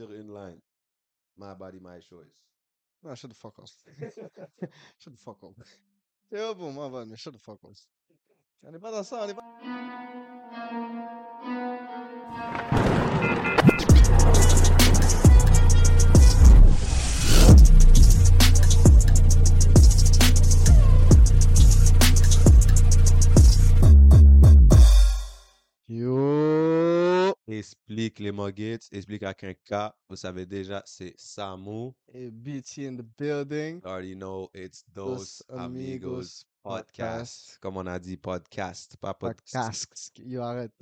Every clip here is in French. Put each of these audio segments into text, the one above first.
zero in line. My body, my choice. No, shut the fuck up. shut the fuck up. Yo bu ma var mı? Shut the fuck up. Yani bana sağ hani Explique les Muggets, explique avec un K. Vous savez déjà, c'est Samu. Et BT in the building. You already know it's Dos Amigos Podcast. Comme on a dit, podcast, pas podcast. Podcast. Yo, arrête.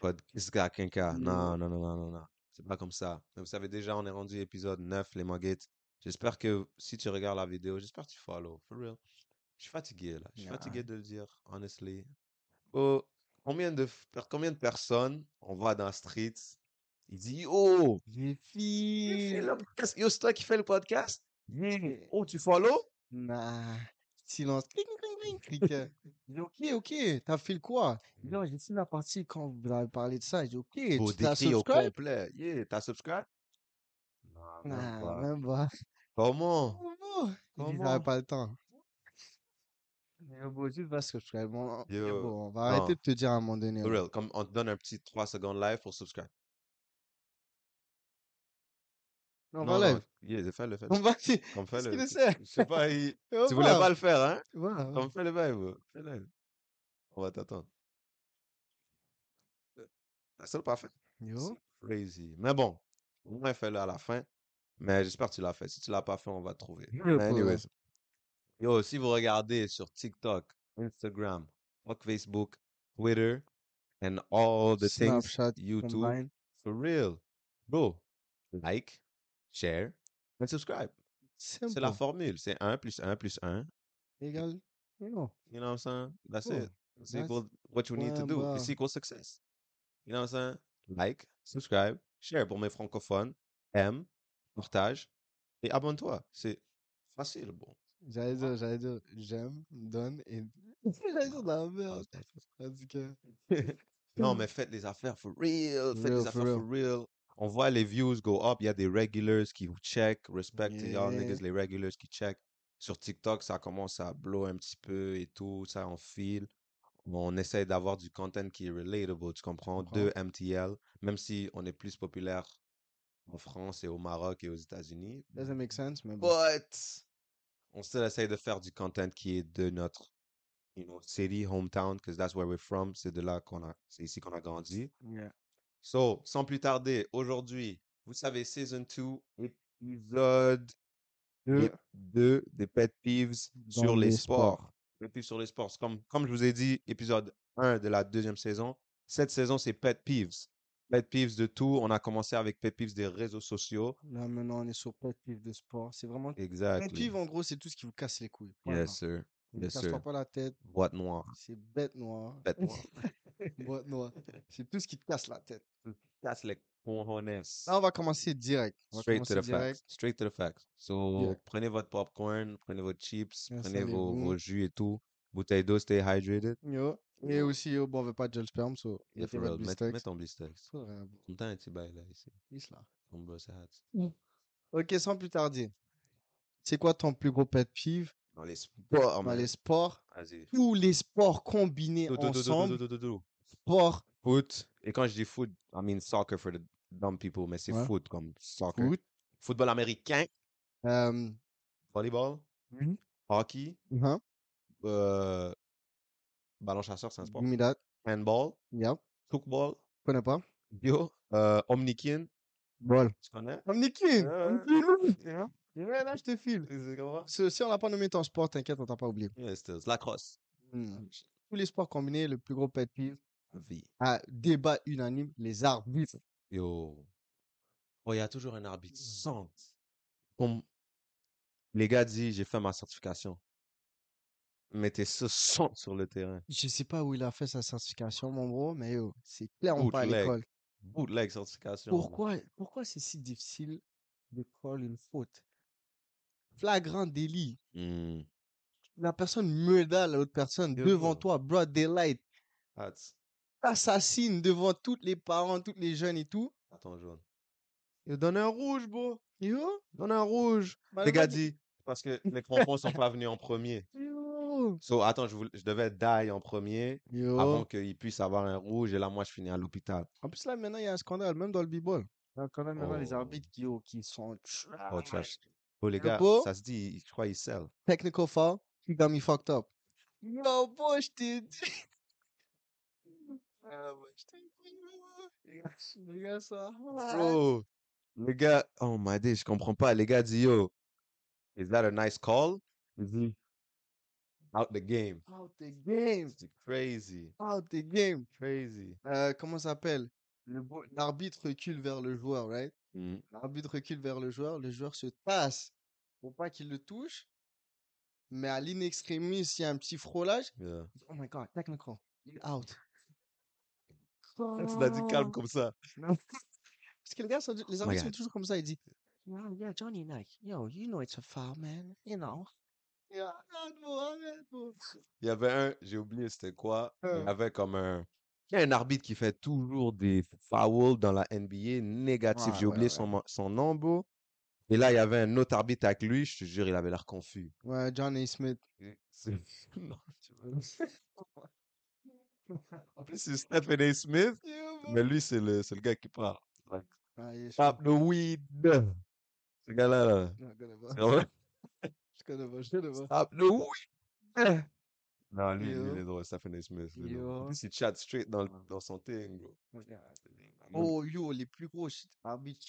Podcast avec un K. Non, Non. non, non, non, non, non. C'est pas comme ça. Mais vous savez déjà, on est rendu épisode 9, les Muggets. J'espère que si tu regardes la vidéo, j'espère que tu follow. For real. Je suis fatigué, là. Je suis Nah. fatigué de le dire, honestly. Oh, combien de, combien de personnes on voit dans Street, il dit, oh, J'ai fini. Yo, c'est toi qui fais le podcast? Oh, tu follow? Nah. Silence. Cling, cling, cling, cliquet. J'ai dit, ok, ok, t'as fait le quoi? Non, j'ai fini la partie quand vous avez parlé de ça. J'ai dit, ok, Faut tu t'as décrit au subscribe? complet. Yeah, t'as subscribe? Non, même Nah, pas. même pas. Comment? Comment? Il dit, Comment? j'avais pas le temps. Juste va subscribe. C'est Yo, on va arrêter de te dire à un moment donné. For là. real, comme on te donne un petit 3 secondes live pour subscribe. On va live. yeah, fais-le, fais-le. On va. Comme fais-le. Je sais pas, il- On tu voulais pas le faire, hein? Ouais. Comme fais le vibe, fais-le. On va t'attendre. T'as ça pas fait? Yo. C'est crazy. Mais bon, au moins fais-le à la fin. Mais j'espère que tu l'as fait. Si tu l'as pas fait, on va te trouver. Peux, anyways. Yo, si vous regardez sur TikTok, Instagram, fuck Facebook, Twitter, and all the things, Snapchat, YouTube, combine. for real, bro, like, share, and subscribe. C'est la formule. C'est 1 plus 1 plus 1. Égal. Yo. You know what I'm saying? That's Oh, it. It's that's- equal what you need to do. bah. It's equal success. You know what I'm saying? Like, subscribe, share pour mes francophones, aime, partage et abonne-toi. C'est facile, bon. J'allais dire, j'allais dire, j'aime, donne et. J'allais dire de la merde. Tandis que. Non, mais faites les affaires for real. Faites Real, les affaires for real. On voit les views go up. Il y a des regulars qui check. Respect to y'all Yeah. niggas, les regulars qui check. Sur TikTok, ça commence à blow un petit peu et tout. Ça, on file. On essaie d'avoir du content qui est relatable, tu comprends? comprends. De MTL, même si on est plus populaire en France et au Maroc et aux États-Unis. Doesn't make sense, mais. But on still essaie de faire du content qui est de notre you know, city, hometown, because that's where we're from. C'est de là qu'on a, c'est ici qu'on a grandi. Yeah. So, sans plus tarder, aujourd'hui, vous savez, Season 2, épisode Deux. 2 des Pet Peeves sur les, les sports. sports. Pet Peeves sur les sports. Comme, comme je vous ai dit, épisode 1 de la deuxième saison. Cette saison, c'est Pet Peeves. Pet Peeves de tout. On a commencé avec Pet Peeves des réseaux sociaux. Là, maintenant, on est sur pet peeve de sport. C'est vraiment. Pet Exactly. peeve, en gros, c'est tout ce qui vous casse les couilles. Yes, sir. Ne Yes, sir. pas la tête. Boîte noire. C'est bête noire. Bête noire. Boîte noire. C'est tout ce qui te casse la tête. That's like cojones. Là, on va commencer direct. Va Straight to commencer the direct. facts. Straight to the facts. So, prenez votre popcorn, prenez votre chips, prenez vos, vos jus et tout. Bouteille d'eau, stay hydrated. Yo. Et aussi, yo, bon, on veut pas de gel sperme, so. For votre real. Mets, blistex. mets ton blistex. Temps un petit bail là, ici. Peace, là. Ton boss hat. Ok, sans plus tarder. C'est quoi ton plus gros pet peeve? Dans les sports, dans les sports. Tous les sports combinés ensemble. Sport, Foot. Et quand je dis foot, I mean soccer for the dumb people, mais c'est Ouais. foot comme soccer. foot. Football américain, volleyball, Mhm. hockey, hein, euh, ballon chasseur, c'est un sport. that. Handball, Yep. football, Connais pas? yo, euh, omnikin. Ball. Tu connais? Omnikin. Ouais, Omnikin. Ouais, là, je te file. Si on n'a pas nommé ton sport, t'inquiète, on t'a pas oublié. Yeah. C'est la crosse. Hmm. Tous les sports combinés, le plus gros pet peeve, Vie. à débat unanime, les arbitres. Yo. Oh, il y a toujours un arbitre centre. Comme les gars disent, j'ai fait ma certification. Mettez ce centre sur le terrain. Je sais pas où il a fait sa certification, mon bro, mais yo, c'est clairement pas à Bootleg. l'école. Bootleg certification. Pourquoi, pourquoi c'est si difficile de prendre une faute? Flagrant délit. Hmm. La personne meurda l'autre personne Yo, devant bro. toi, broad daylight. Hats. Assassine devant tous les parents, tous les jeunes et tout. Attends, jaune. Il donne un rouge, bro. Yo, Donne un rouge. bah, Les le gars dit, parce que les crampons sont pas venus en premier. Yo, So, attends, je, voulais- je devais die en premier avant qu'il puisse avoir un rouge et là, moi, je finis à l'hôpital. En plus, là, maintenant, il y a un scandale, même dans le b-ball. Il y a quand même maintenant les Oh. arbitres qui, oh, qui sont Oh, trash. Oh, les Le gars, beau. ça se dit, je crois, ils sell. Technical foul, he got me fucked up. Yo, boy, je t'ai dit. Ah, ouais, je t'ai dit, ouais. Les gars, les gars, ça. Bro, les gars, oh my day, je comprends pas. Les gars disent, yo, is that a nice call? Il dit, out the game. Out the game. C'est crazy, Out the game. crazy. Euh, comment ça s'appelle? L'arbitre recule vers le joueur, right? Mm. L'arbitre recule vers le joueur, le joueur se tasse pour pas qu'il le touche. Mais à l'inextremis, il y a un petit frôlage. Yeah. Oh my god, technical. Il out. Tu l'as dit calme comme ça. Non. Parce que les gars, sont- les arbitres sont toujours comme ça. Ils disent, yeah, yeah, Johnny, like, yo, you know it's a foul, man. You know. Il y avait un, j'ai oublié c'était quoi. Il y Euh. avait comme un. Il y a un arbitre qui fait toujours des fouls dans la NBA négatifs. Ouais, J'ai oublié ouais. son, son nom, bro. Et là, il y avait un autre arbitre avec lui. Je te jure, il avait l'air confus. Ouais, Johnny Smith. Non, tu. En plus, c'est Stephen A. Smith, mais lui, c'est le, le gars qui parle. The weed. Ce gars-là, là. Je connais pas. Je connais pas. Stop. Non, lui, lui, Yo. il est drôle, Stephen A. Smith. lui. En plus, il chat straight dans, dans son thing, bro. Oh, yo, les plus gros shit-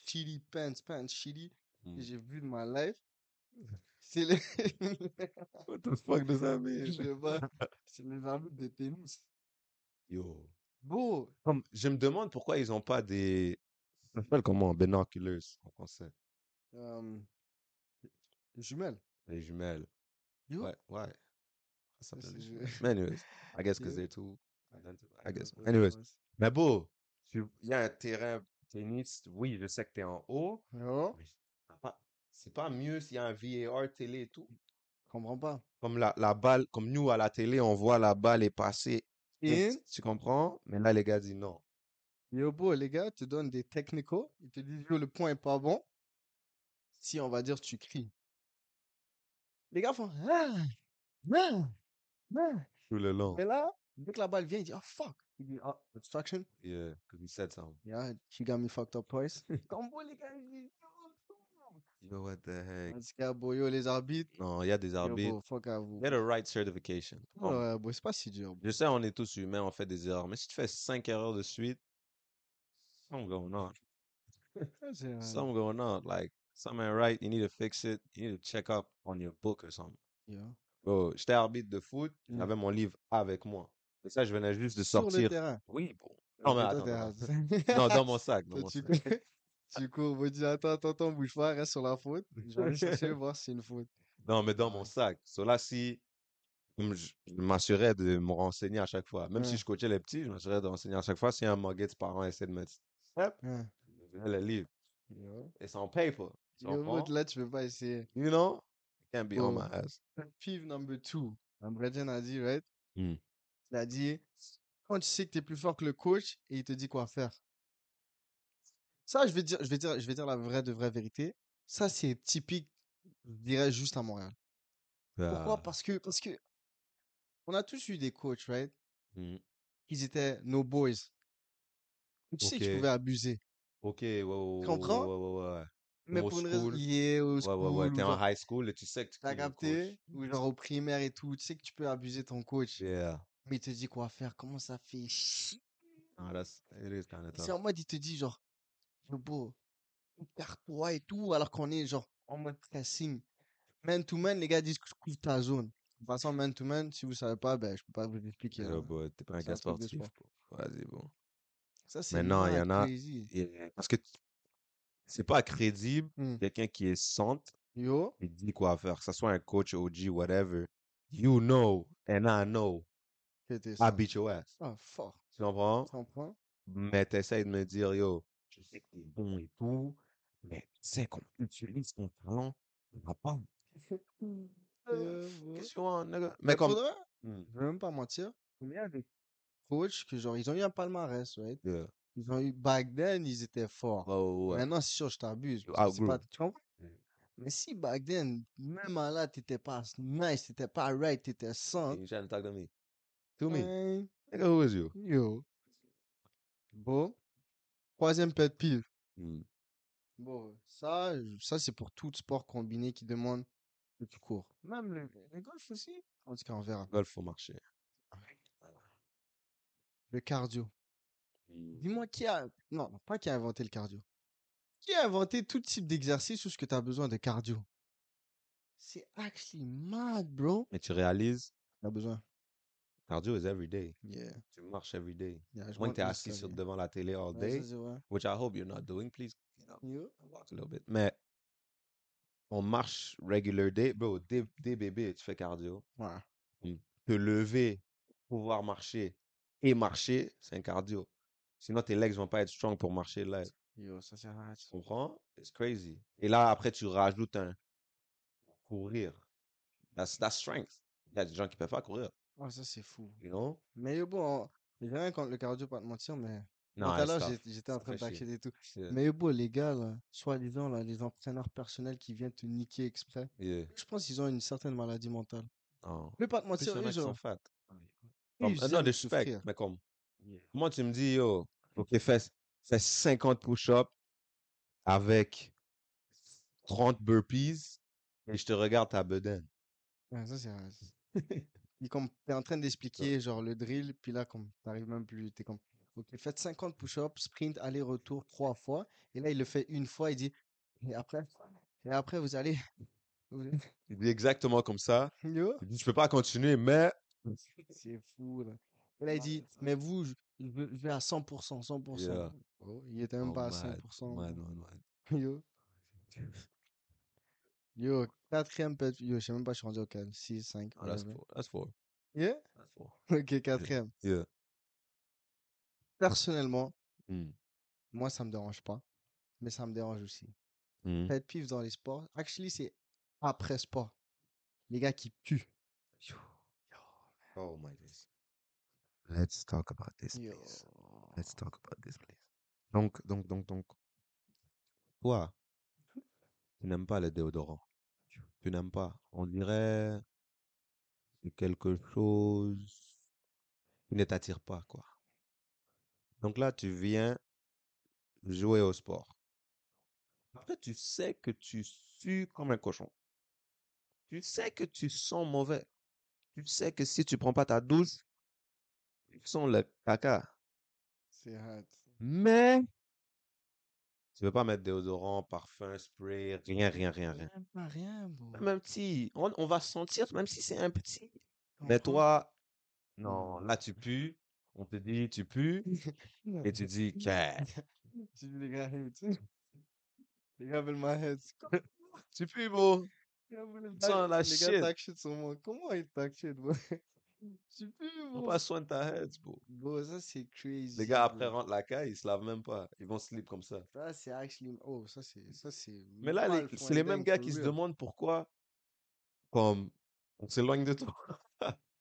chili, pants, pants chili que Mm. j'ai vu de ma life. C'est les. What the fuck does that je mean? sais pas. C'est les arbitres de tennis. Yo. Beau. Comme, je me demande pourquoi ils ont pas des. Ça s'appelle comment? Binoculars en français. Euh, jumelles. Les jumelles. Ouais, ouais. Jumelles. Mais anyways, I guess because they're too. I guess. Anyways. Mais beau, il y a un terrain tennis. Oui, je sais que t'es en haut. Yo. mais c'est pas- C'est pas mieux s'il y a un VAR télé et tout. Comprends pas. Comme la, la balle, comme nous à la télé, on voit la balle est passée. Et, in, Tu comprends? Mais là, les gars disent non. yo, beau, les gars te donnent des technicaux. Ils te disent, yo, le point est pas bon. Si, on va dire, tu cries. Les gars font, ah, ah, ah. Tout le long. Mais là, dès que la balle vient, il dit, oh fuck. Il dit, oh, obstruction. Yeah, because he said something. Yeah, she got me fucked up twice. Combo, les gars, ils disent, Yo, what the heck? En tout cas, boy, yo, les arbitres. Non, il y a des Yo, arbitres. bro, fuck à vous. Get a right certification. Come on. Ouais, boy, c'est pas si dur. bro. Je sais, on est tous humains, on fait des erreurs. Mais si tu fais cinq erreurs de suite, something going on. Something going on. Like, something ain't right. You need to fix it. You need to check up on your book or something. Yo. Bro, j'étais arbitre de foot. Mm. J'avais mon livre avec moi. Et ça, je venais juste de Sur le sortir. terrain. Oui, bon. Non, mais attends. Non, dans mon sac. Dans mon tu, sac. cours, tu cours, vous dis attends, attends, attends, bouge pas, reste sur la faute. Je vais aller chercher, voir si c'est une faute. Non, mais dans mon sac. So là, si je, m'assurais de me renseigner à chaque fois. Même si je coachais les petits, je m'assurais de renseigner à chaque fois. Si un Muggets parent essaie de mettre step, Ouais. le livre. Yo. It's on paper. Tu comprends? là, tu peux pas essayer. You know? You can't be on Oh. my ass. Pive number two. Bredgen a dit, right? Mm. Il a dit, quand tu sais que tu es plus fort que le coach et il te dit quoi faire. Ça, je vais dire, je vais dire, je vais dire la vraie de vraie vérité. Ça, c'est typique, je dirais, juste à Montréal. Pourquoi? Ah, Parce que, parce que, on a tous eu des coachs, right? mm. Ils étaient nos boys. Tu sais qu'ils pouvaient abuser. Ok, ouais, ouais, ouais, ouais, comprends? ouais. Mais pour une raison school. liée au Ouais, school, ouais, ouais. ou T'es en genre, high school et tu sais que tu t'as le capté, coach. ou genre au primaire et tout, tu sais que tu peux abuser ton coach. Yeah. Mais il te dit quoi faire, comment ça fait chier? Ah, that's, it is C'est en mode, il te dit genre, beau, perds-toi et tout, alors qu'on est genre en mode pressing. Man to man, les gars disent que je couvre ta zone. De toute façon, man to man, si vous savez pas, ben, je peux pas vous expliquer. Yo, hein. boy, t'es pas un C'est gars un truc de sportif. sport. bro. Vas-y, bon. Ça, c'est Mais non, il y en a. crazy. Yeah, Parce que c'est pas crédible. Hmm. Quelqu'un qui est centre, Yo, il dit quoi faire. Que ce soit un coach, OG, whatever. You know, and I know, I beat your ass. Ah, fort. Tu comprends? Tu comprends? Mais t'essayes de me dire, yo, je sais que t'es bon et tout, mais tu sais qu'on utilise ton talent, on va pas. Euh, ouais. Nigga? Mais comme. vrai, Hmm, je vais même pas mentir. Combien de coachs que genre, ils ont eu un palmarès, right? yeah. Ils ont eu, back then, ils étaient forts. Ouais, ouais. Maintenant, c'est sûr, je t'abuse. You parce que c'est pas, outgrew. tu comprends? Mm. Mais si back then, même à là, t'étais pas nice, t'étais pas right, t'étais sans. You trying to talk to me? To me? hein, Nigga, who is you? Yo. Bon. Troisième pet peeve. Mm. Bon, ça, je- ça c'est pour tout sport combiné qui demande que tu cours. Même le, le golf aussi. En tout cas, on verra. Golf, faut marcher. Le cardio. Dis-moi qui a... Non, pas qui a inventé le cardio. Qui a inventé tout type d'exercice où ce que tu as besoin de cardio? C'est actually mad, bro. Mais tu réalises, T'as besoin. cardio is every day. Yeah. Tu marches every day. yeah Moins que t'es mes assis sur, devant la télé all day, which I hope you're not doing, please, you know, Yo. walk a little bit. Mais on marche regular day, bro, dès, dès bébé, tu fais cardio. Ouais. Te lever, pouvoir marcher et marcher, c'est un cardio. Sinon, tes legs vont pas être strong pour marcher là. Yo, ça c'est. Tu comprends? It's crazy. Et là, après, tu rajoutes un courir. That's, that's strength. Il y a des gens qui peuvent pas courir, Ouais, ça c'est fou. you know? Mais yo, bon, j'ai rien contre le cardio, pas te mentir, mais Non, tout à l'heure, j'étais en train t'acheter et tout. Yeah. Mais yo, les gars, là, soi-disant, là, les entraîneurs personnels qui viennent te niquer exprès, Yeah. je pense qu'ils ont une certaine maladie mentale. Non. Je vais pas te mentir, il y en eux, a qui sont fat. ils non, de mais comme, moi, tu me dis, yo, ok, fais, fais 50 push-ups avec 30 burpees et je te regarde ta bedaine. Ça, c'est comme t'es en train d'expliquer, genre, le drill, puis là, comme t'arrives même plus, t'es comme, ok, faites 50 push-ups, sprint, aller-retour trois fois, et là, il le fait une fois, il dit, et après, et après, vous allez, Il dit exactement comme ça. Il dit, je peux pas continuer, mais c'est fou, là. Et là, il dit, mais vous, je, vais à 100%, 100%. Yeah. Oh, il était même Oh, pas à mad, 100%. mad, mad, mad. Yo. Yo, quatrième pet, yo, je sais même pas, je suis rendu auquel. 6, 5, Oh, that's four. That's four. Yeah? That's four. Ok, quatrième. Yeah. Personnellement, Mm. moi, ça me dérange pas. Mais ça me dérange aussi. Mm. Pet peeve dans les sports. Actually, c'est après sport. Les gars qui puent. Oh my days. Let's talk about this, Yo. please. Let's talk about this, please. Donc, donc, donc, donc. Toi, tu n'aimes pas le déodorant. Tu n'aimes pas. On dirait c'est quelque chose qui ne t'attire pas, quoi. Donc là, tu viens jouer au sport. Après, tu sais que tu sues comme un cochon. Tu sais que tu sens mauvais. Tu sais que si tu prends pas ta douche, sens le caca. C'est hard. Mais tu veux pas mettre déodorant, parfum, spray, rien, rien, rien, rien. Rien, bro. Même petit, on, on va sentir, même si c'est un petit. Mais toi, non, là tu pues, on te dit tu pues, et tu dis que Tu dis, les gars, tu. Les gars veulent ma head. tu pues, bro. Les gars les gars shit. Comment ils shit, bro? Tu pues, Prends pas soin de ta head, bro. Bro, ça c'est crazy. Les gars après bro. rentrent la caille, ils se lavent même pas. Ils vont sleep comme ça. Ça c'est actually. Oh, ça c'est. Ça c'est. Mais là, les- c'est les mêmes gars qui se demandent pourquoi, comme, on s'éloigne de toi.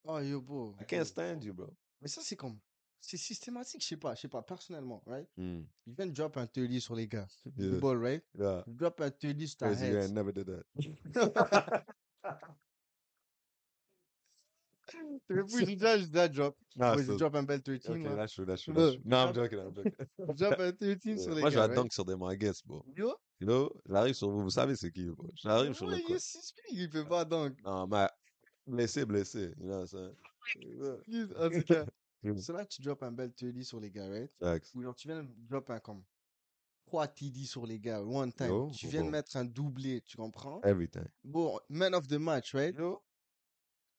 Oh, yo, bro. I can't stand you, bro. Mais ça c'est comme. C'est systématique, je sais pas, je sais pas, personnellement, right? Hmm. Ils viennent drop un 30 sur les gars. Yeah. Ball, right? Yeah. Drop un 30 sur ta guy, I head. never did that. Tu veux plus, j'ai déjà, j'ai déjà drop. Ouais, je so- drop un bel 13, Okay, là. that's true, that's true, Bro, that's true. No, I'm joking, I'm joking. Drop un 13 Yeah. sur les Moi, je vais dunk sur des manguettes, bro. Yo, You know, j'arrive sur vous, vous savez c'est qui, bro. J'arrive sur le il il peut pas dunk. Non, mais blessé, blessé. You know En tout cas, c'est là que tu drop un bel 30 sur les gars, right? Ou genre, tu viens de drop un comme 3 TD sur les gars, one time. Yo, tu viens de bon. mettre un doublé, tu comprends? Everything. Bon, man of the match, right? Yo.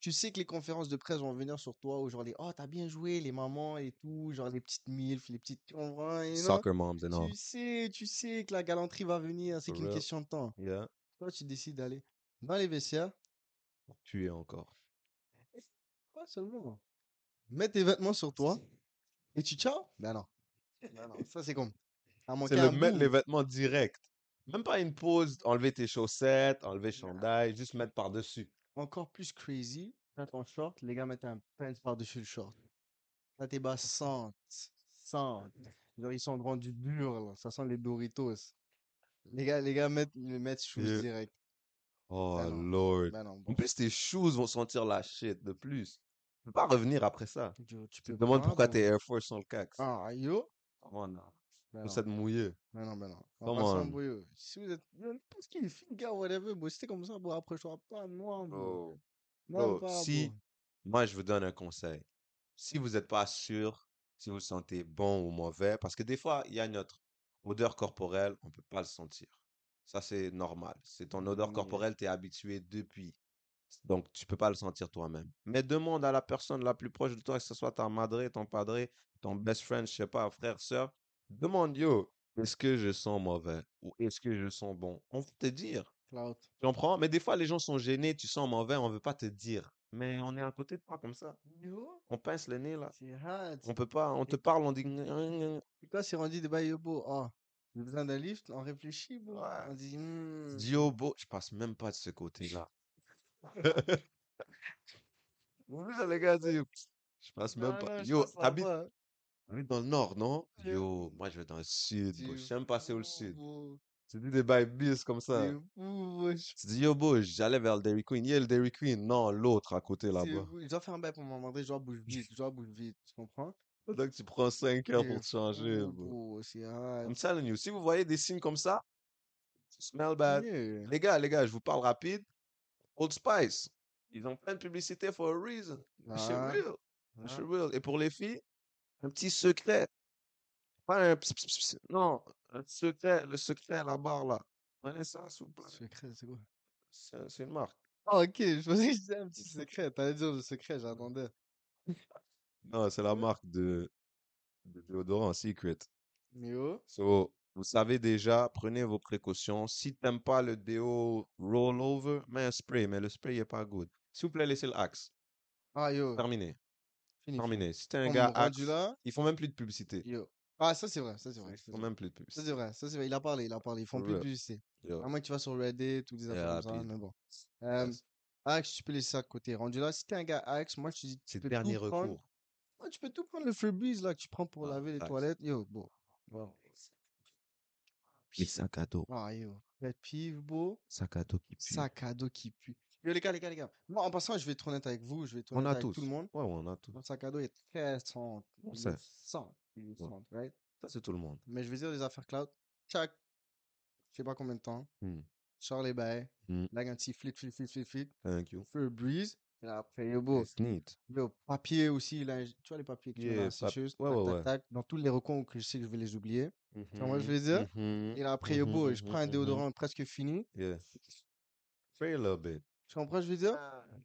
Tu sais que les conférences de presse vont venir sur toi, ou genre les, oh, t'as bien joué, les mamans et tout, genre les petites milfs, les petites, tu comprends? you know? Soccer moms and all. Tu sais, tu sais que la galanterie va venir, c'est For qu'une real. question de temps. Yeah. Toi, tu décides d'aller dans les vestiaires, Pour tuer encore. pas seulement. Mets tes vêtements sur toi, et tu ciao? Ben non. Ben non, ça c'est comme. À C'est le mettre les vêtements direct. Même pas une pause, enlever tes chaussettes, enlever chandail, juste mettre par-dessus. Encore plus crazy, t'as ton short, les gars mettent un pants par-dessus le short. Là, tes bas sentent, sentent. Genre, ils sont rendus durs, là. Ça sent les Doritos. Les gars, les gars mettent, mettent shoes Yeah. direct. Oh, Ben non. Lord. Ben non, En bon. plus, tes shoes vont sentir la shit de plus. Tu peux pas revenir après ça. Yo, tu Tu peux te demandes pas, pourquoi bon. tes Air Force sont le cax. Ah, yo. Oh non. Ben Faut non. s'être mouillé. Ben non, ben non. On va pas s'embrouiller. Si vous êtes, yo, n'importe qui, fille, gars, whatever, t'es comme ça, bro, après, je serai pas noir, bro. Pas, si, bro. moi, je vous donne un conseil. Si vous n'êtes pas sûr si vous vous sentez bon ou mauvais, parce que des fois, il y a notre odeur corporelle, on peut pas le sentir. Ça, c'est normal. C'est ton odeur Mm. corporelle, tu es habitué depuis. Donc, tu peux pas le sentir toi-même. Mais demande à la personne la plus proche de toi, que ce soit ta madre, ton padre, ton best friend, je sais pas, frère, sœur. Demande, yo, est-ce que je sens mauvais ou est-ce que je sens bon? On va te dire. Clout. Tu comprends? Mais des fois, les gens sont gênés, tu sens mauvais, on veut pas te dire. Mais on est à côté de toi comme ça. Yo, On pince le nez là. c'est hard. On peut pas, on te parle, on dit. Et quand c'est rendu de bail, yo, bro, oh, j'ai besoin d'un lift, on réfléchit, bro. Ouais. On dit, hmm. Beau, je passe même pas de ce côté-là. Vous voyez, les gars, dis, je passe même Non, pas. non, je Yo, t'habites dans le nord, non? Yo. Yo, moi je vais dans le sud, bro. Même passer au sud. bro. Tu dis des bails bis comme ça. Tu dis yo, beau, j'allais vers le Dairy Queen. Yeah, le Dairy Queen. Non, l'autre à côté là-bas. Je dois faire un bail pour m'en demander, je dois bouger vite, je dois bouger vite, tu comprends? Donc tu prends 5 heures pour te changer, bro. bro. I'm telling you, si vous voyez des signes comme ça, smell bad. Les gars, les gars, je vous parle rapide. Old Spice, ils ont plein de publicité for a reason. Ah, real. ah. Real. Et pour les filles, un petit secret. Pas un ps, ps, ps, ps. Non, un secret, le secret à la barre là. Prenez ça, s'il vous plaît. Secret, c'est quoi? C'est c'est une marque. Ah, ok, je pensais que c'était un petit secret. T'allais dire le secret, j'attendais. Non, c'est la marque de, de déodorant Secret. Mais oh, So, vous savez déjà, prenez vos précautions. Si t'aimes pas le déo rollover, mets un spray, mais le spray est pas good. S'il vous plaît, laissez le axe. ah yo, Terminé. Fini. Terminé. Si t'es un On gars rendu axe, là, ils font même plus de publicité. yo. Ah, ça c'est vrai, ça c'est vrai. Ils ça, font même plus de Ça publicité. c'est vrai, ça c'est vrai. Il a parlé, il a parlé. Ils font plus de publicité. Yo, À moins que tu vas sur Reddit ou des affaires comme ça, mais bon. Euh, yes. Axe, tu peux laisser ça de côté. Rendu là, si t'es un gars Axe, moi je te dis, tu C'est peux le dernier tout prendre. recours. Ouais, tu peux tout prendre le Febreze là que tu prends pour Ah, laver les facts. toilettes. Yo, bon. Les sacs à dos. Ah yo, pet peeve, beau. Sac à dos qui pue. Sac à dos qui pue. Yo les gars, les gars, les gars. Moi en passant, je vais être honnête avec vous, je vais être On honnête a avec tous. tout le monde. Ouais, ouais, on a tous. Mon sac à dos est très centre. On sait. centre. Centre, right? Ça, c'est tout le monde. Mais je vais dire des affaires cloud. Chaque, je sais pas combien de temps. Hmm. Charles les bails. Hmm. Là, un petit flit, flit, flit, flit, flit. Thank you. Febreze. Et là, après, yo, beau. It's neat. Yo, papier aussi, là, tu vois les papiers que tu Yeah, la pap- sécheuse, ouais, ouais, tac, ouais. tac, dans tous les recoins que je sais que je vais les oublier. vois ce que je veux Mhm, dire? mhm, Et là, après, yo, mhm, beau, je mhm, prends un déodorant presque fini. Yeah. Spray a little bit. Tu comprends ce que je veux dire?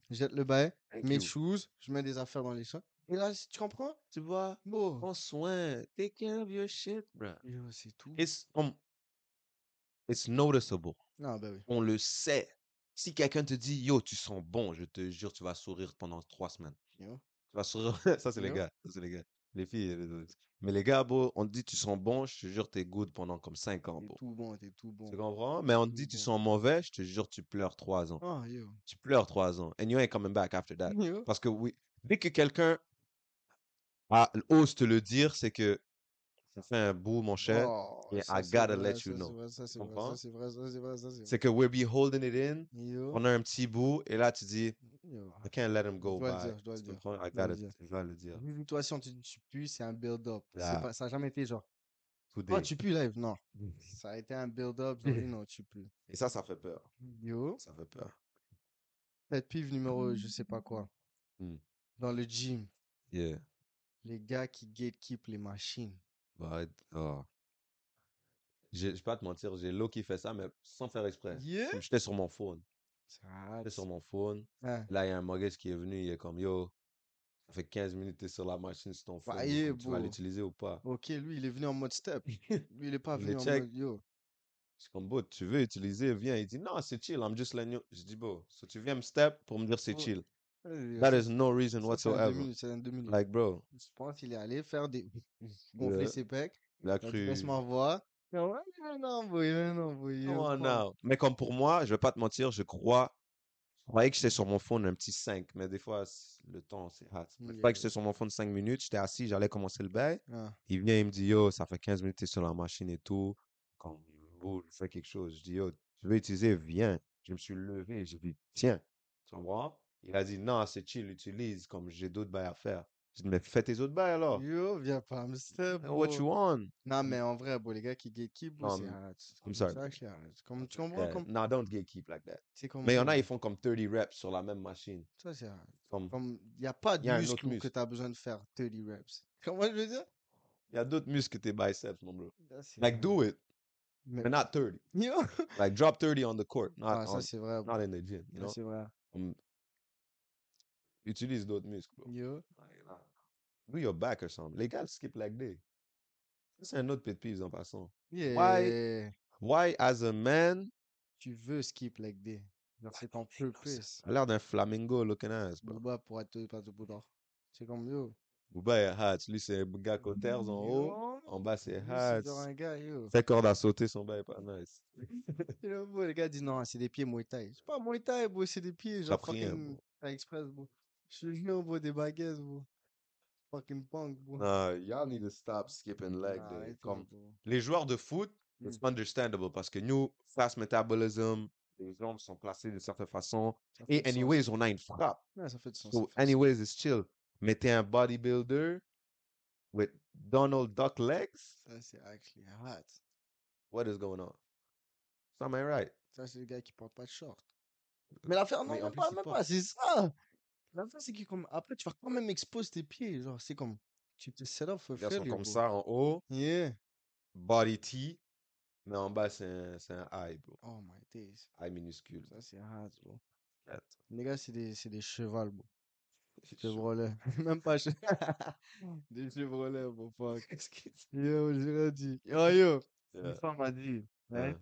Je jette le bail, Thank mes you. shoes, je mets des affaires dans les champs. Et là, tu comprends? Tu vois, Beau. prends soin. Take care of your shit, bruh. Yo, c'est tout. It's, um, it's noticeable. Non, bah oui. On le sait. Si quelqu'un te dit, yo, tu sens bon, je te jure, tu vas sourire pendant trois semaines. Yo. Tu vas sourire. Ça, c'est les gars. Ça, c'est les gars. Les filles. les- Mais les gars, bro, on te dit, tu sens bon, je te jure, t'es good pendant comme cinq ans, T'es bro. tout bon, t'es tout bon. Tu comprends? Mais on te dit, tu sens mauvais, je te jure, tu pleures trois ans. Ah, yo. Tu pleures trois ans. And you ain't coming back after that. Yo. Parce que oui, dès que quelqu'un a- ose te le dire, c'est que ça fait un bout, mon cher. Oh, yeah, ça, I gotta vrai, let you ça, know. c'est vrai, Ça, c'est vrai, ça, c'est vrai, ça, c'est vrai, ça, c'est que we'll be holding it in Yo. pendant un petit bout, et là, tu dis, Yo. I can't let him go Je dois le by. dire, je dois le Tu dire? I le gotta, dire. je dois le dire. Vu toi, si on te dit tu pues, c'est un build-up. Yeah. Ça n'a jamais été genre, Today. oh, tu pues live. Non. Ça a été un build-up, non, tu pues. Et ça, ça fait peur. Yo. Ça fait peur. Pet peeve numéro, je sais pas quoi. Hmm. Dans le gym, Yeah. les gars qui gatekeep les machines. Bah, oh. J'ai- Je vais pas te mentir, j'ai l'eau qui fait ça, mais sans faire exprès. Yeah? J'étais sur mon phone. Ça, J'étais sur mon phone. Hein. Là, il y a un mortgage qui est venu, il est comme, yo, ça fait 15 minutes t'es sur la machine sur ton phone. Tu vas bro. l'utiliser ou pas? Ok, lui, il est venu en mode step. Lui, il est pas Je venu en check. mode yo. C'est comme, bro, tu veux utiliser, viens. Il dit, non, c'est chill, I'm just letting you. Je dis, bro, so tu viens me step pour me dire c'est Oh, chill. Euh, That ça- is no reason whatsoever. 2000, c'est un 2000. Like, bro, Je pense qu'il est allé faire des. gonfler ses pecs. il a cru. Laisse-moi voir. Non, boy, non, boy. Come yo, on prends. now. Mais comme pour moi, je vais pas te mentir, je crois croyais que j'étais sur mon phone un petit 5, mais des fois, le temps, c'est hot. Je croyais que j'étais sur mon phone 5 minutes, j'étais assis, j'allais commencer le bail. Ah. Il vient, il me dit, yo, ça fait 15 minutes t'es sur la machine et tout. Comme, oh, je fais quelque chose. Je dis, yo, tu veux utiliser, viens. Je me suis levé, j'ai dit, tiens, tu comprends? Il a dit, non, c'est chill, utilise, comme j'ai d'autres bails à faire. J'ai dit, mais fais tes autres bails alors. Yo, viens pas me step, What you want? Non, mais en vrai, bro, les gars qui gatekeep, bro, Non, c'est. I'm sorry. C'est actually hard. Comme, tu comprends? Yeah, Comme, No, don't gatekeep like that. c'est comme Mais il y en ça, a, ils font comme 30 reps sur la même machine. Ça, c'est. Comme, Comme, il n'y a pas de Y a muscle où que muscle. tu as besoin de faire 30 reps. Comment je veux dire? il y a d'autres muscles que tes biceps, mon bro. C'est Like, do it, Mais- but not 30. Yo! Like, drop 30 on the court, not, Ah, ça, c'est vrai, bro. not in the gym, you Ça, know? c'est vrai. Comme, utilise d'autres muscles, bro. Nah. Do your back or something. Les gars skip leg day. C'est un autre pet peeve en passant. Yeah. Why, as a man, Tu veux skip leg day. Genre, c'est ton purpose. a l'air d'un flamingo looking ass, bro. Booba pour être pas de boudin. C'est comme yo. Booba est hot. Lui, c'est un gars cautère en haut. En bas, c'est Lui, c'est genre hot. un gars, yo. Fait corde à sauter, son bail est pas nice. Les gars disent non, c'est des pieds Muay Thai. C'est pas Muay Thai, bro, c'est des pieds, genre pris un, fucking Express, bro. Je jure, bro, des baguettes, bro. Fucking punk, bro. Nah, y'all need to stop skipping leg Nah, day. arrête, Comme bro. les joueurs de foot, it's Mm. understandable parce que nous, fast metabolism, les jambes sont placées d'une certaine façon. Ça fait Et du sens. anyways, on a une frappe. Ouais, ça fait du sens. So, fait du anyways, it's chill. Mais t'es un bodybuilder with Donald Duck legs? Ça, c'est actually hot. What is going on? Am I right? Ça, c'est le gars qui porte pas de short. Mais l'affaire, non, Oui, en même plus, pas, il même porte. pas, c'est ça. L'affaire, c'est que comme, après, tu vas quand même exposer tes pieds. Genre, c'est comme, tu te set up gars sont comme ça en haut, Yeah. body T, mais en bas, c'est un, c'est un eye, bro. Oh my days. Eye minuscule. Ça, c'est hard, bro. Cat. Les gars, c'est des, c'est des chevals, bro. Chevrolets. Même pas che- Des chevrolets, bro. Fuck. Qu'est-ce dit? Yo, j'ai dit. Yo, yo. Une Yeah, femme m'a dit, yeah,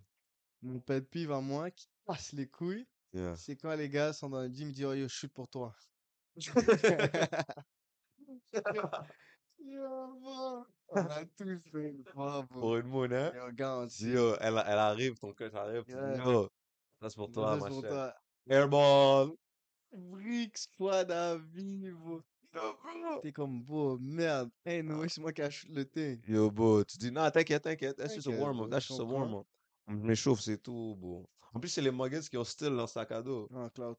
mon pet peeve à moi qui casse les couilles, yeah. c'est quand les gars sont dans le gym, ils disent, oh, yo, shoot pour toi. Bro. On a tous fait une fois, bro. Pour une moune, hein? Yo. Dis, yo, elle, elle arrive, ton cœur arrive, tu dis, Ouais. yo, ça c'est pour toi, c'est ma pour chère. toi. Airball! Brick squad à vie, bro. T'es comme, bro, merde. Hey, no, c'est moi qui a shoot le thing. Yo, bro, tu dis, non, t'inquiète, t'inquiète, that's just a T'inquiète, warm-up, bro, that's je just a comprends. warm-up. Je m'échauffe, c'est tout, bro. En plus, c'est les muggets qui ont still leur sac à dos. Non, Cloud.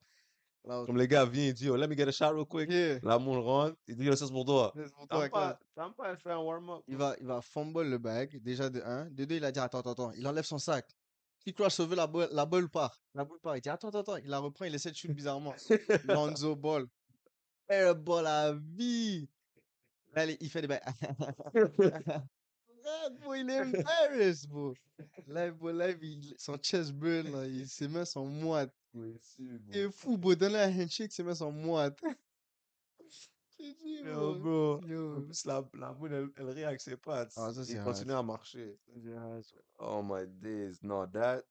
Comme les gars viennent, ils disent, yo, let me get a shot real quick. Yeah. La moule rentre, il dit, c'est pour toi. C'est pour toi, pas, pas faire un warm-up. Il va, il va fumble le bag, déjà de 1. De 2, il a dit attends, attends, attends. Il enlève son sac. Il croit sauver la boule, la boule part? La boule part. Il dit attends, attends, attends. Il la reprend, il essaie de shoot bizarrement. Lonzo Ball. Airball à vie. Là, il fait des bails. Bro, il est embarrassed, bro. Live, bro, live, il- son chest burn, là, il- ses mains sont moites. Il est fou, bro. Donne-le un handshake, mains sont moites. J'ai dit, Yo, bro. bro. En Yo. plus, la, la moule, elle, elle ses pattes. Ah, ça, c'est il continue à marcher. Oh my days. No, that,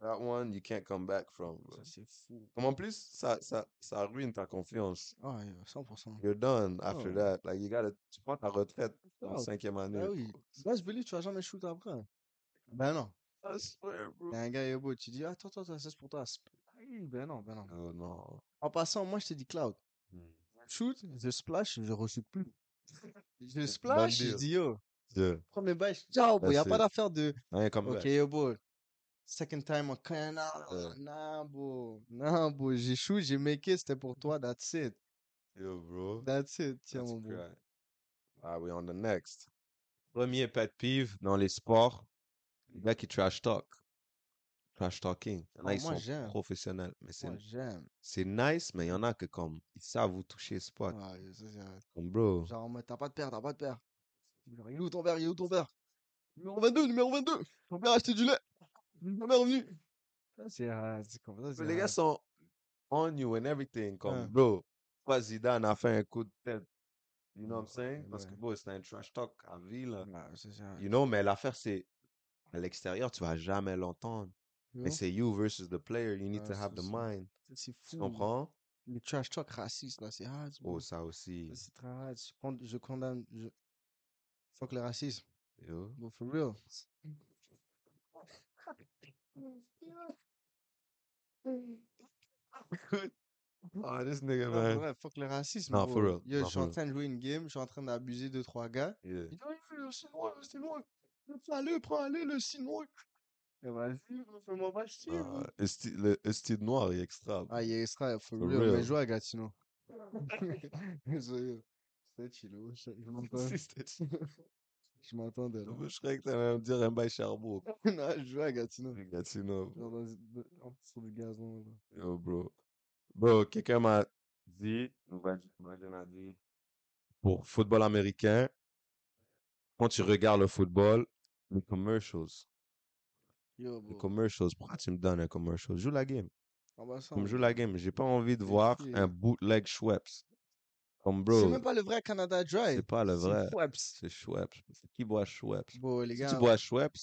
that one, you can't come back from, bro. Ça, c'est fou. Comme en plus, ça, ça, ça ruine ta confiance. Ah, yo, 100%. You're done after Oh. that. Like, you gotta, tu prends ta retraite en Oh, cinquième année. Ah oui. Best believe, tu vas jamais shoot après. Ben non. I swear, bro. Il y a un gars, yo, bro, tu dis, attends, attends, attends, ça, c'est pour toi. Ah ben non, ben non. Oh non. En passant, moi, je te dis cloud. Shoot, je splash, je re plus. Je splash, je deal. dis, yo, Yeah. premier bail, ciao, bro. Il n'y a That's pas d'affaire de, Rien comme ok, yo, bro. Second time, ok, non, Ouais. non, bro. Non, bro, j'ai shoot, j'ai make it, c'était pour toi, that's it. Yo, bro. That's it, tiens, That's mon bro. Ah, we on the next. Premier pet peeve dans les sports, les gars qui trash talk. Trash talking. Il y en a, Oh, ils moi, sont j'aime. professionnels. Mais c'est, Moi, j'aime. c'est nice, mais il y en a que comme, ils savent où toucher spot. Ah, ça, c'est- Comme, bro. Genre, en mode, t'as pas de père, t'as pas de père. Genre, il est où ton père, il est où ton père Numéro 22, numéro 22 Ton père a acheté du lait Ton père est revenu Ça, c'est c'est comme ça, c'est les gars sont on you and everything. Comme, Ouais. bro, toi, Zidane a fait un coup de tête. You know what I'm Ouais, saying? Parce que, ouais. bro, c'est un trash talk à vie, là. Ça, c'est ah, You know, mais l'affaire, c'est, à l'extérieur, tu vas jamais l'entendre. you Mais c'est you versus the player. You need Ouais, to have c'est the mind. C'est Tu fou. comprends? Les trash talk racistes, là, c'est hard. Oh, bro. ça aussi. C'est très hard. Je, con- je condamne. Je... Fuck le racisme. Yo. Bro, for real. Ah, this nigga, Non, man. vrai, fuck le racisme, Non, for real. Yo, Non, je suis en train de jouer une game, je suis en train d'abuser deux, trois gars. Yeah. Ils disent, oh, le Chinois, le Chinois. Prends-le, prends-le, le Chinois. Vas-y, fais-moi pas chier. Ah, esti- le esti noir est extra. Ah, il est extra, for For real, mais real. joue à Gatineau. C'était chill, oh, je m'entends- je m'attendais là. Je croyais que t'allais me dire un bail Sherbrooke. Non, je joue à Gatineau. Gatineau. Genre dans, dans- sur le gazon, là. Yo, bro. Bro, quelqu'un m'a dit, Brandon a dit, pour football américain, quand tu regardes le football, les commercials, Yo, les bro. commercials, pourquoi tu me donnes un commercial? Joue la game. Ah bah ça, Comme joue la game. J'ai pas envie de C'est voir qui, un bootleg Schweppes. Comme C'est bro, même pas le vrai Canada Dry. c'est pas le vrai. Schweppes. C'est Schweppes. Qui boit Schweppes? Bon, les Si tu bois Schweppes,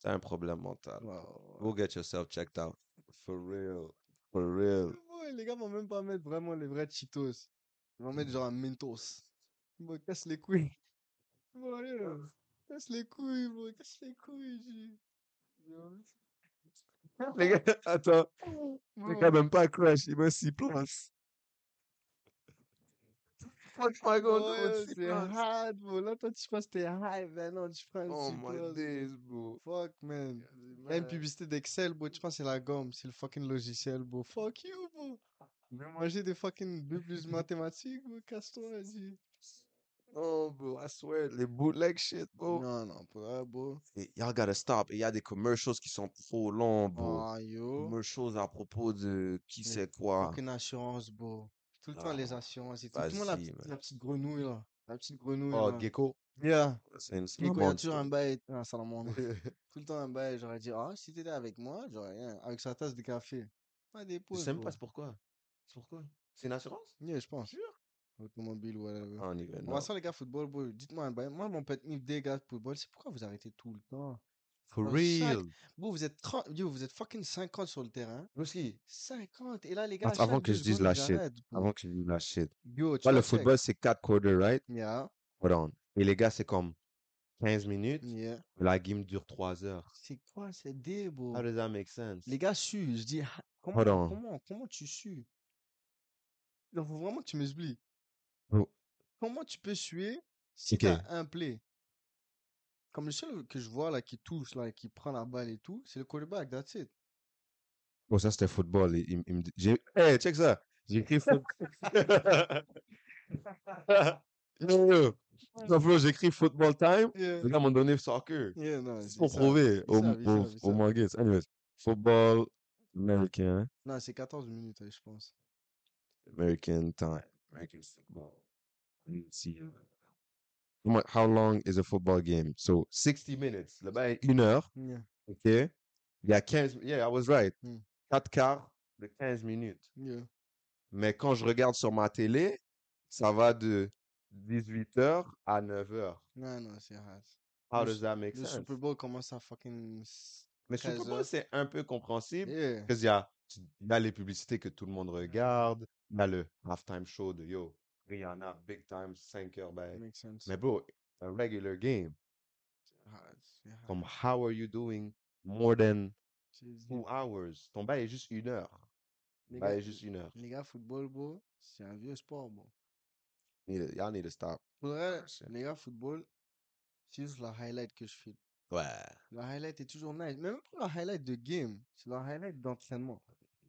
t'as un problème mental. wow. Go get yourself checked out. For real. For real. Les gars vont même pas mettre vraiment les vrais Cheetos. Ils vont mettre genre un Mentos. Bon, casse les couilles. Bon, yo, Casse les couilles, bro. Casse les couilles. Les gars, attends. Les Bro. gars, même pas crush, il met 6 places. Fuck my god, Ouais, no, six c'est hard, bro. Là, toi, tu penses que t'es high, ben non, tu prends Oh my days, bro. Fuck, man. Une publicité d'Excel, bro. Tu penses que c'est la gomme, c'est le fucking logiciel, bro. Fuck you, bro. Viens manger des fucking B plus mathématiques, bro. Casse-toi, G. Oh, bro, I swear, les bootleg shit, bro. Non, non, pour vrai, bro. Et Y'all gotta stop. Et il y a des commercials qui sont trop longs, bro. Ah, yo. Commercials à propos de qui Les sait quoi. Fucking assurance, bro. Tout le temps, Ah, les assurances et tout. Tout le monde, la, petite- man. la petite grenouille, là. La petite grenouille, Oh, là. Gecko? Yeah. C'est une c'est Gecko, un il y a toujours un bail. Ah, salamandre. Tout le temps un bail. J'aurais dit, ah, si t'étais avec moi, j'aurais rien. Avec sa tasse de café. Pas des Je pauses, sais même pas c'est pourquoi. C'est pourquoi? C'est une assurance? Yeah, je pense. Automobile, whatever. Ah, on y va. On va sans les gars football, bro. Dites-moi un bail. Moi, mon pet peeve des gars football, c'est pourquoi vous arrêtez tout le temps? For Dans chaque- real. Vous, êtes 30, yo, vous êtes fucking 50 sur le terrain. Ruski, 50. Et là, les gars, Attends, avant que je dise la shit, avant que je dise la shit. Yo, tu le check. football, c'est 4 quarters, right? Yeah, Hold on. Et les gars, c'est comme 15 minutes. yeah. La game dure 3 heures. C'est quoi ces dé, bro? How does that make sense? Les gars suent. Je dis, ah, comment, Hold on. comment, comment tu sues? Il faut vraiment que tu m'expliques. Bro. Comment tu peux suer si Ok. t'as un play? Comme le seul que je vois là qui touche, là, qui prend la balle et tout, c'est le quarterback, that's it. Bon, ça, c'était football. Il, il- hey, check ça. J'ai écrit foot. yo, yo. Non, bro, j'ai écrit football time. Yeah, Les gars m'ont donné soccer. yeah, C'est pour ça. prouver au, au. Anyways, football américain. Non, c'est 14 minutes, je pense. American time. American football. Let's see. How mu- How long is a football game? So 60 minutes. Est une heure. Yeah, OK? Il y a 15. Yeah, I was right. Hmm. 4 quarts de 15 minutes. yeah. Mais quand je regarde sur ma télé, ça va de 18h à 9h. Non, non, c'est hard. How Le does that make Le sense? Super Bowl commence à fucking. Mais Super 13 Bowl, heures. c'est un peu compréhensible. Yeah. Parce qu'il y a, tu- il y a les publicités que tout le monde regarde. Y a le halftime show de Yo, Rihanna, Big Time, 5 heures. Ben. Makes sense. Mais bro, a regular game. C'est hard. Comme, how are you doing? More than C'est two hours? Ton bail est juste une heure. Les Bail gars, est juste une heure. les gars, football, bro, c'est un vieux sport, bro. Need Y'all need to stop. Pour vrai, shit. les gars, football, c'est juste la highlight que je fais. Ouais. La highlight est toujours nice. Même pas la highlight de game, c'est la highlight d'entraînement.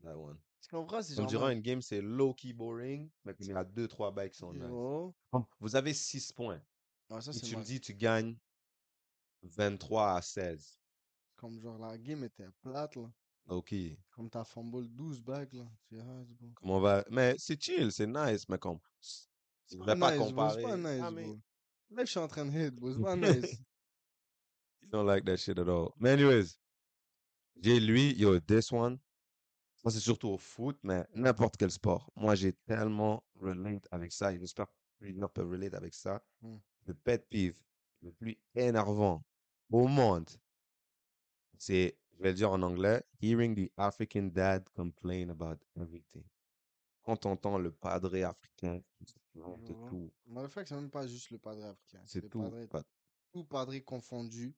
That one. Comme genre. durant moi, une game, c'est low-key boring, mais il y a deux, trois bails qui sont nice. Comme, Vous avez 6 points. ah, ça, Et tu me dis, tu gagnes 23 à 16. Comme genre la game était plate, là. OK. Comme t'as fumble 12 bags, là. Hard, bro. Comment on va. Mais c'est chill, c'est nice, mais comme. Je vais pas nice, comparer. C'est pas nice, Ah, mais. Là, je suis en train de hit, bro. C'est pas nice. you don't like that shit at all. Mais anyways, j'ai lui, yo, this one. Moi, c'est surtout au foot, mais n'importe quel sport. Moi, j'ai tellement relate avec ça. et J'espère que gens peuvent relate avec ça. Hmm. Le pet peeve le plus énervant au monde, c'est, je vais le dire en anglais, hearing the African dad complain about everything. Quand t'entends le padre africain qui se de tout, Mais le fait que c'est même pas juste le padre africain. c'est tout. Pas- tout padre confondu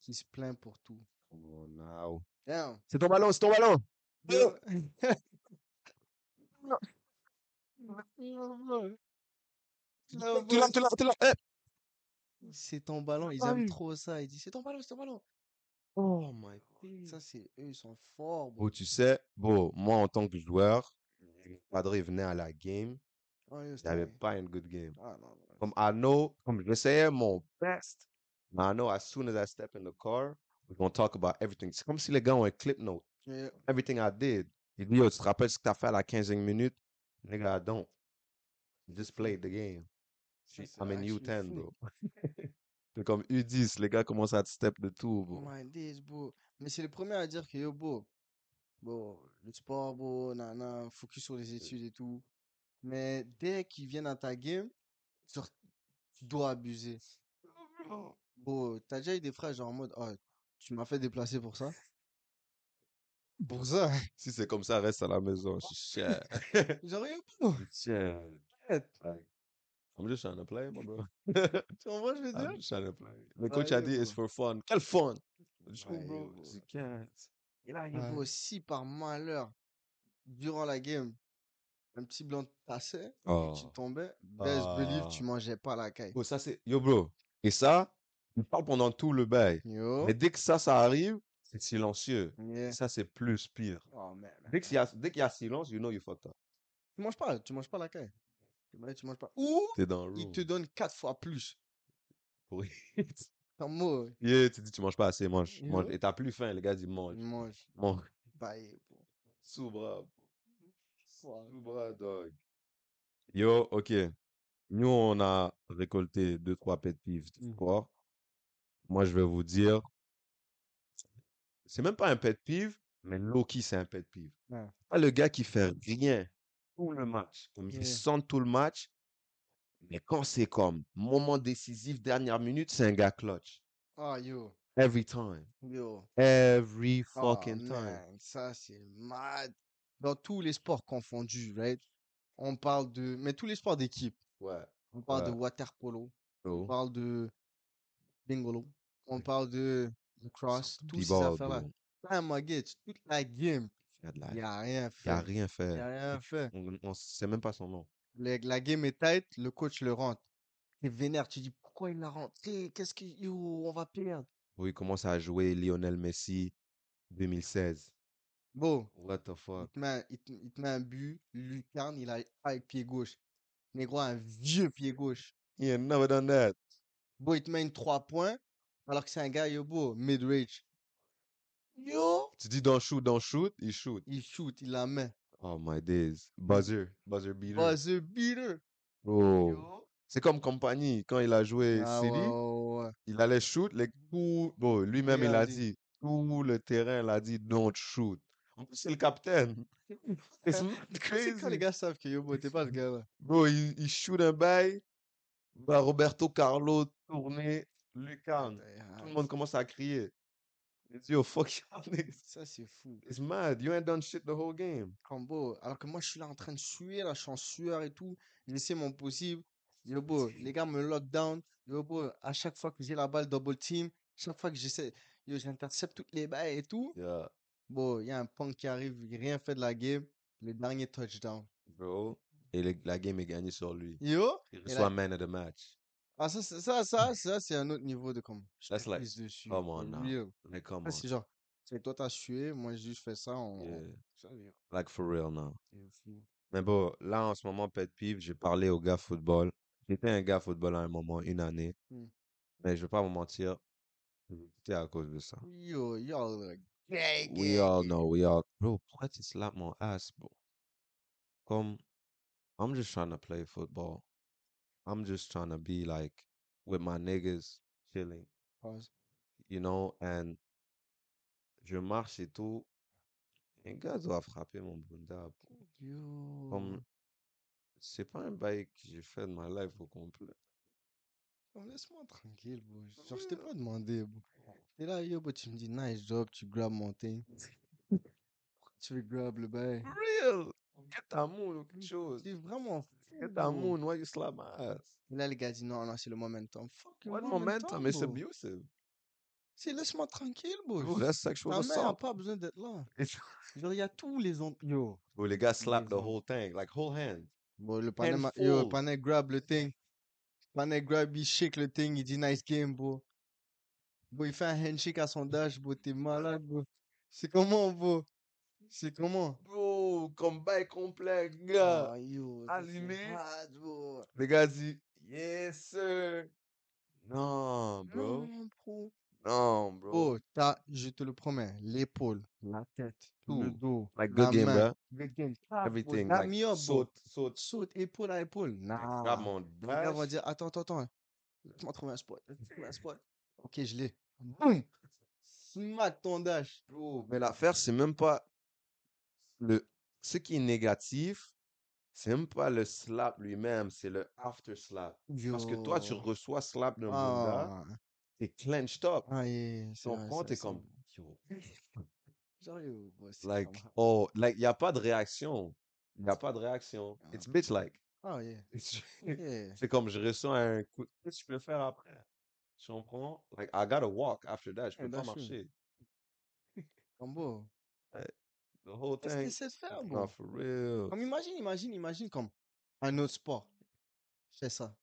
qui se plaint pour tout. On. Damn. C'est ton ballon, c'est ton ballon! Tu l'as. Eh. C'est ton ballon, ils aiment trop ça. Ils disent c'est ton ballon, c'est ton ballon. Oh my God. Ça, c'est eux, ils sont forts. Bro, tu sais, bon, moi en tant que joueur, padre venait à la game, n'avait vrai. pas une good game. Ah. Comme I know, comme j'essayais mon best, mais I know as soon as I step in the car, we're gonna talk about everything. C'est comme si les gars ont un clip note. Yeah. Everything I did. Il dit, yo, tu te rappelles ce que t'as fait à la 15e minute? Nigga, I don't. Just played the game. I'm in actually U10, fou. bro. C'est comme U10, les gars commencent à te step de tout, Oh bro. my days, bro. Mais c'est le premier à dire que yo, bro, bon, le sport, bro, nana, focus sur les études et tout. Mais dès qu'ils viennent à ta game, tu dois abuser. Bro, t'as déjà eu des frères genre en mode, oh, tu m'as fait déplacer pour ça? Pour ça? Si c'est comme ça, reste à la maison. Je suis cher. Je suis cher. I'm just trying to play, my bro. Tu comprends ce que je veux dire? I'm just trying to play. Le coach a dit, it's for fun. Quel fun? Je yo, Je dis, Qu'est-ce? Et là, yo, Ouais. bro, si par malheur, durant la game, un petit blanc et Oh. tu tombais, best believe, tu Ah. mangeais pas la caille. Bro, ça c'est. Yo, bro. Et ça, il parle pendant tout le bail. Yo. Mais dès que ça, ça arrive, c'est silencieux. Yeah. Ça, c'est plus pire. Oh, man. Dès qu'il y a, dès qu'il y a silence, you know you fucked up. Tu manges pas, tu manges pas la caille. Ouais, tu manges pas. Ou T'es dans le il room. te donne quatre fois plus. Oui. Comme moi, yeah, tu dis, tu manges pas assez, mange. mange. Yo. Et t'as plus faim, les gars disent, mange. il mange. Mange. Bye. Sous bras. Fuck. Sous bras, dog. Yo, ok. Nous, on a récolté deux, trois pet peeves du Mhm. sport. Moi, je vais vous dire, c'est même pas un pet peeve, mais Loki, c'est un pet peeve. Ouais. Pas le gars qui fait rien tout le match. Comme il sent tout le match. Mais quand c'est comme moment décisif, dernière minute, c'est un gars clutch. Ah, yo. Every time. Yo. Every Oh, fucking time. ça c'est mad. Dans tous les sports confondus, right? On parle de. Mais tous les sports d'équipe. Ouais. On parle de water polo. On Oh. parle de bingolo. On parle de cross. Tous ces affaires-là. toute la game, Il y a il n'y a rien il y a fait. rien Il fait. n'y a rien fait. On, on sait même pas son nom. Le- la game est tight, le coach le rentre. T'es vénère, tu dis pourquoi il l'a rentré? Qu'est-ce que. Yo, on va perdre? Oui, il commence à jouer Lionel Messi 2016. Bon, What the il fuck? te met, un- il te, il te met un but, Lucarne, il a avec pied gauche. Négro a un vieux pied gauche. He ain't never done that. Bon, il te met une 3 points, alors que c'est un gars, yo, beau, mid-range. Yo! Tu dis don't shoot, don't shoot, il shoot. Il shoot, il la met. Oh my days. Buzzer, buzzer beater. Buzzer beater. Yo. C'est comme compagnie, quand il a joué Ah City, ouais, ouais, ouais. il allait shoot, les tout, bon, lui-même il a a dit. dit, tout le terrain, il a dit don't shoot. En plus, c'est le capitaine. C'est quand les crazy. gars savent que yo, bro, t'es pas le gars là. Bro, il, il shoot un bail, va Roberto Carlo tourner, Lucan. Tout le monde commence à crier. Yo, fuck y'all niggas. Ça, c'est fou. It's mad. You ain't done shit the whole game. Combo. Alors que moi, je suis là en train de suer, là, je suis en sueur et tout. J'essaie mon possible. Yo, bro, les gars me lock down. Yo, bro, à chaque fois que j'ai la balle double team, chaque fois que j'essaie, yo, j'intercepte toutes les balles et tout. Yeah, Bon, il y a un punk qui arrive, il rien fait de la game. Le dernier touchdown. bro. Et le- la game est gagnée sur lui. Yo, Il reçoit là- man of the match. Ah, ça, c'est- ça, ça, ça, c'est un autre niveau de comme. Je That's like, dessus. come on now. real. Like, come Ça, on. c'est genre, c'est toi, t'as sué, moi, j'ai juste fait ça. On... Yeah. Ça, Like, for real now. Mais bon, là, en ce moment, pet peeve, j'ai parlé au gars football. J'étais un gars football à un moment, une année. Hmm. Mais je vais pas vous mentir, c'était à cause de ça. Yo, y'all are gay, We gay, all gay. know, we all. Bro, pourquoi tu slap mon ass, bro? Comme, I'm just trying to play football. I'm just trying to be like with my niggas chilling, Pause. you know, and je marche et tout. Un gars doit frapper mon bunda. Yo. Comme, c'est pas un bail que j'ai fait de ma life au complet. Laisse-moi tranquille, bro. Genre, je t'ai pas demandé, bro. T'es là, yo, bro, tu me dis nice job, tu grabes mon thing. Pourquoi tu veux grab le bail? Real! Get ta moon ou quelque chose. Vraiment Get bro. moon, why you slap my ass? Là, les gars disent non, non, c'est le momentum. Fuck le What momentum? It's bro. abusive. C'est laisse-moi tranquille, bro. Bro, that's sexual Ta mère a assault. pas besoin d'être là. Genre, il y a tous les autres. Yo. Bro, les gars slap the whole thing, like whole hand. Bon, le panel, ma- yo, le Handful. panel grab le thing. Panel grab, il shake le thing, il dit nice game, bro. Bro, il fait un handshake à son dash, bro. T'es malade, bro. C'est comment, bro? C'est comment? Bro, combat complet, gars. Yo, c'est allumé. Le gars dit, yes, sir. Non, bro. Non, bro. Non, bro. Oh, t'as, je te le promets, l'épaule, la tête, le Tout. dos, Like, la game, main. bro. Good game. Ah, Everything. dap Like, me up, bro. saute, saute. Saute épaule à épaule. Grab Nah. mon Les gars dash. dire, attends, attends, attends. Laisse-moi trouver un spot. Laisse-moi un spot. Ok, je l'ai. Boum! Smack ton dash. Bro, mais l'affaire, c'est même pas le. Ce qui est négatif, c'est même pas le slap lui-même, c'est le after slap. Parce que toi, tu reçois slap d'un bon gars, Ah, t'es clenched up. ah, yeah, comprends? c'est T'es comme, yo, Genre, yo, like, comme- oh, like, y a pas de réaction. Y a pas de réaction. Ah. It's bitch like. Ah, yeah. Yeah. C'est comme, je reçois un coup. Qu'est-ce que je peux faire après? Tu comprends? Like, I gotta walk after that. Je peux pas marcher. Comme, bro. The whole Qu'est-ce que thing. c'est de faire, bro? for real. Comme, imagine, imagine, imagine comme un autre sport. Fait ça.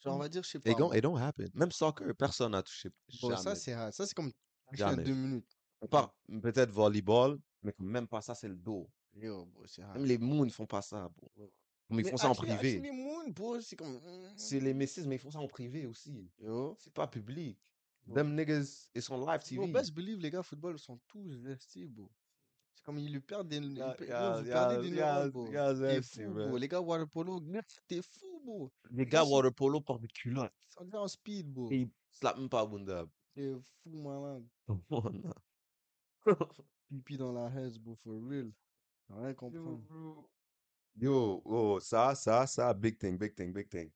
Genre, on va dire, je sais It pas. don't, moi. it don't happen. Même soccer, personne n'a touché. Bon, ça, Jamais. c'est hard. Ça, c'est comme en Jamais. deux minutes. À part peut-être volleyball, mais même pas ça, c'est le dos. Yo, bro, c'est hard. Même les moons font pas ça, bro. Mais ils font ça en privé. actually, Moon, bro, c'est comme. mm, C'est les messis, mais ils font ça en privé aussi. Yo. C'est pas public. Them niggas, ils sont live Bro, TV. best believe, les gars, football sont tous vestis, bro. Comme ils lui perdent des. ils Yeah, yo, yeah, des T'es fou, bro. Les gars, water polo, t'es fou, bro. Les gars water polo portent des culottes. Ça devient en speed, bro. Et ils slapent même pas Bunda. T'es fou, malade. Oh, non. Pipi dans la head, bro, for real. Rien comprendre. Yo, oh, ça, ça, ça, big thing, big thing, big thing.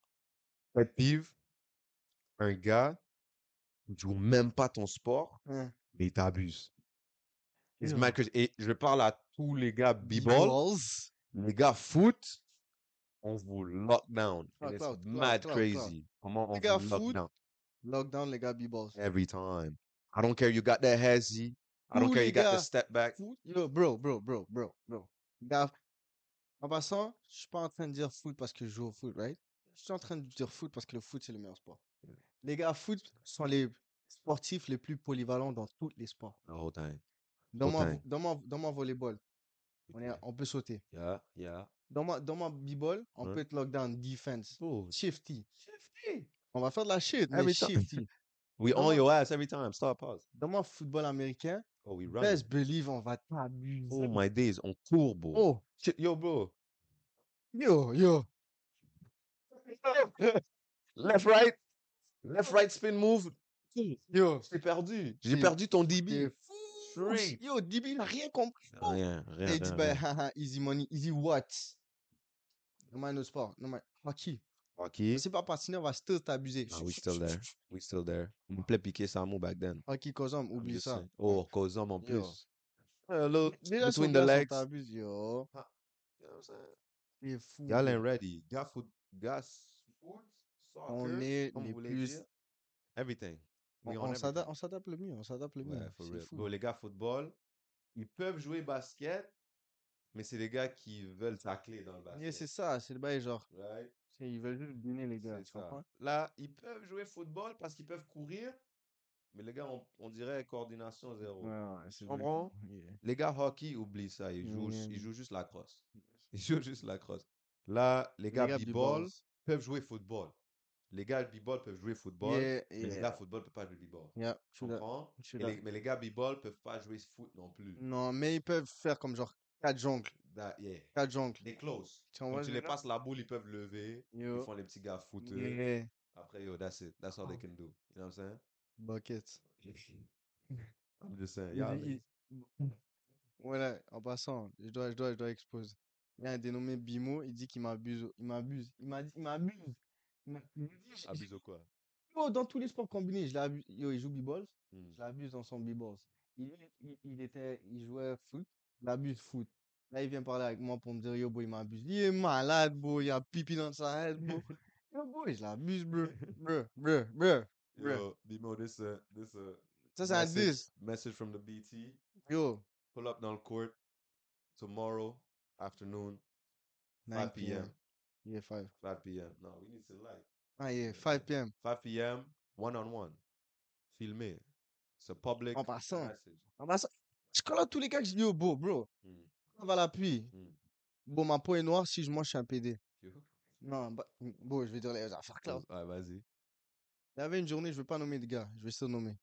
Pet peeve, un gars qui joue même pas ton sport, Hein. mais il t'abuse. It's que- Et je parle à tous les gars b-ball, B-balls. les gars foot, on vous lock down. It's mad crazy. Comment on Les gars vous lock foot, down? Lockdown, les gars, B-balls. every time. I don't care you got that hazy. I don't care you got the step back. Yo, bro, bro, bro, bro, bro. Gars, en passant, je suis pas en train de dire foot parce que je joue au foot, right? Je suis en train de dire foot parce que le foot, c'est le meilleur sport. Les gars, foot sont les sportifs les plus polyvalents dans tous les sports. The whole time. Dans time. dans mon, dans mon volleyball, on, est, on peut sauter. Yeah, yeah. Dans ma, dans ma b-ball, on Ouais. peut être lockdown, defense, Oh, shifty. shifty. On va faire de la shit, mais Every time. shifty. We Dans on your ass every time. Stop, pause. Dans mon football américain, Oh, we run. best believe, on va t'abuser. Oh my days, on court, bro. Oh, Shit, yo, bro. yo, yo. Left, right. Left, right, spin move. Yo, J'ai perdu. J'ai perdu ton DB. Straight. Yo, DB, il a rien compris. Rien, rien, Et il dit, bah, haha, easy money, easy what? Non, mais no sport. Non, mais hockey. Hockey. C'est pas patiner, on va still t'abuser. Ah, we still there. We still there. On me plaît piquer Samu back then. Hockey, Kozom, oublie ça. Oh, Kozom en plus. Déjà, son between the legs. on t'abuse, yo. You know what I'm saying? C'est fou. Y'all ain't ready. Gars foot, gars foot, On soccer, est les plus. Everything. On, We on on s'adapte, le mieux, on s'adapte le mieux. Ouais, fou. Bro, les gars football, ils peuvent jouer basket, mais c'est des gars qui veulent tacler dans le basket. Yeah, c'est ça, c'est le bail, genre. right? Ils veulent juste donner les gars, tu comprends? Là, ils peuvent jouer football parce qu'ils peuvent courir, mais les gars, on, on dirait coordination zéro. Ouais, Tu comprends? Yeah. Les gars hockey, oublie ça. Ils jouent, Yeah. ils jouent juste la crosse. Ils jouent juste la crosse. Là, les Les gars gars b-ball peuvent jouer football. Les gars b-ball peuvent jouer football, Yeah, mais les gars football ne peuvent pas jouer b-ball. Yeah, Tu comprends? mais les gars b-ball peuvent pas jouer foot non plus. Non, mais ils peuvent faire comme genre 4 jongles. That- yeah. 4 jongles. They close. Tu tu les passes la boule, ils peuvent lever. Ils font les petits gars. Yeah. Après, yo, that's it. That's all they can do. You know what I'm saying? Bucket. I'm just saying. Yeah, il- Voilà, en passant, je dois, je dois, je dois exposer. Il y a un dénommé Bimo, il dit qu'il m'abuse. Il m'abuse. Il m'a dit, il m'abuse. Abuse quoi? Yo, dans tous les sports combinés, je l'abuse. Yo, il joue b-balls. Hmm. Je l'abuse dans son b-balls. Il, il, il était, il jouait foot. Je l'abuse foot. Là, il vient parler avec moi pour me dire, yo, boy, il m'abuse. Il est malade, bro. Il a pipi dans sa tête, bro. yo, boy, je l'abuse, bro. Bro, bro, bro. Bruh. Yo, Bimo, this uh, this uh, Ça, c'est un message, diss. message from the BT. Yo, Pull up dans le court tomorrow afternoon, 9 5 p.m. p.m. Yeah, 5. 5 p.m. No, we need to light. Ah, yeah, 5 p.m. 5 p.m. One on one. Filmé. C'est a public En passant. message. Ça, je à tous les gars que je dis, oh, bro, bro, Hmm. on va l'appui. Hmm. Bon, ma peau est noire, si je mange, je suis un PD. Non, bah, bon, je vais dire les affaires. Ouais, vas-y. Il y avait une journée, je veux pas nommer de gars, je vais se nommer.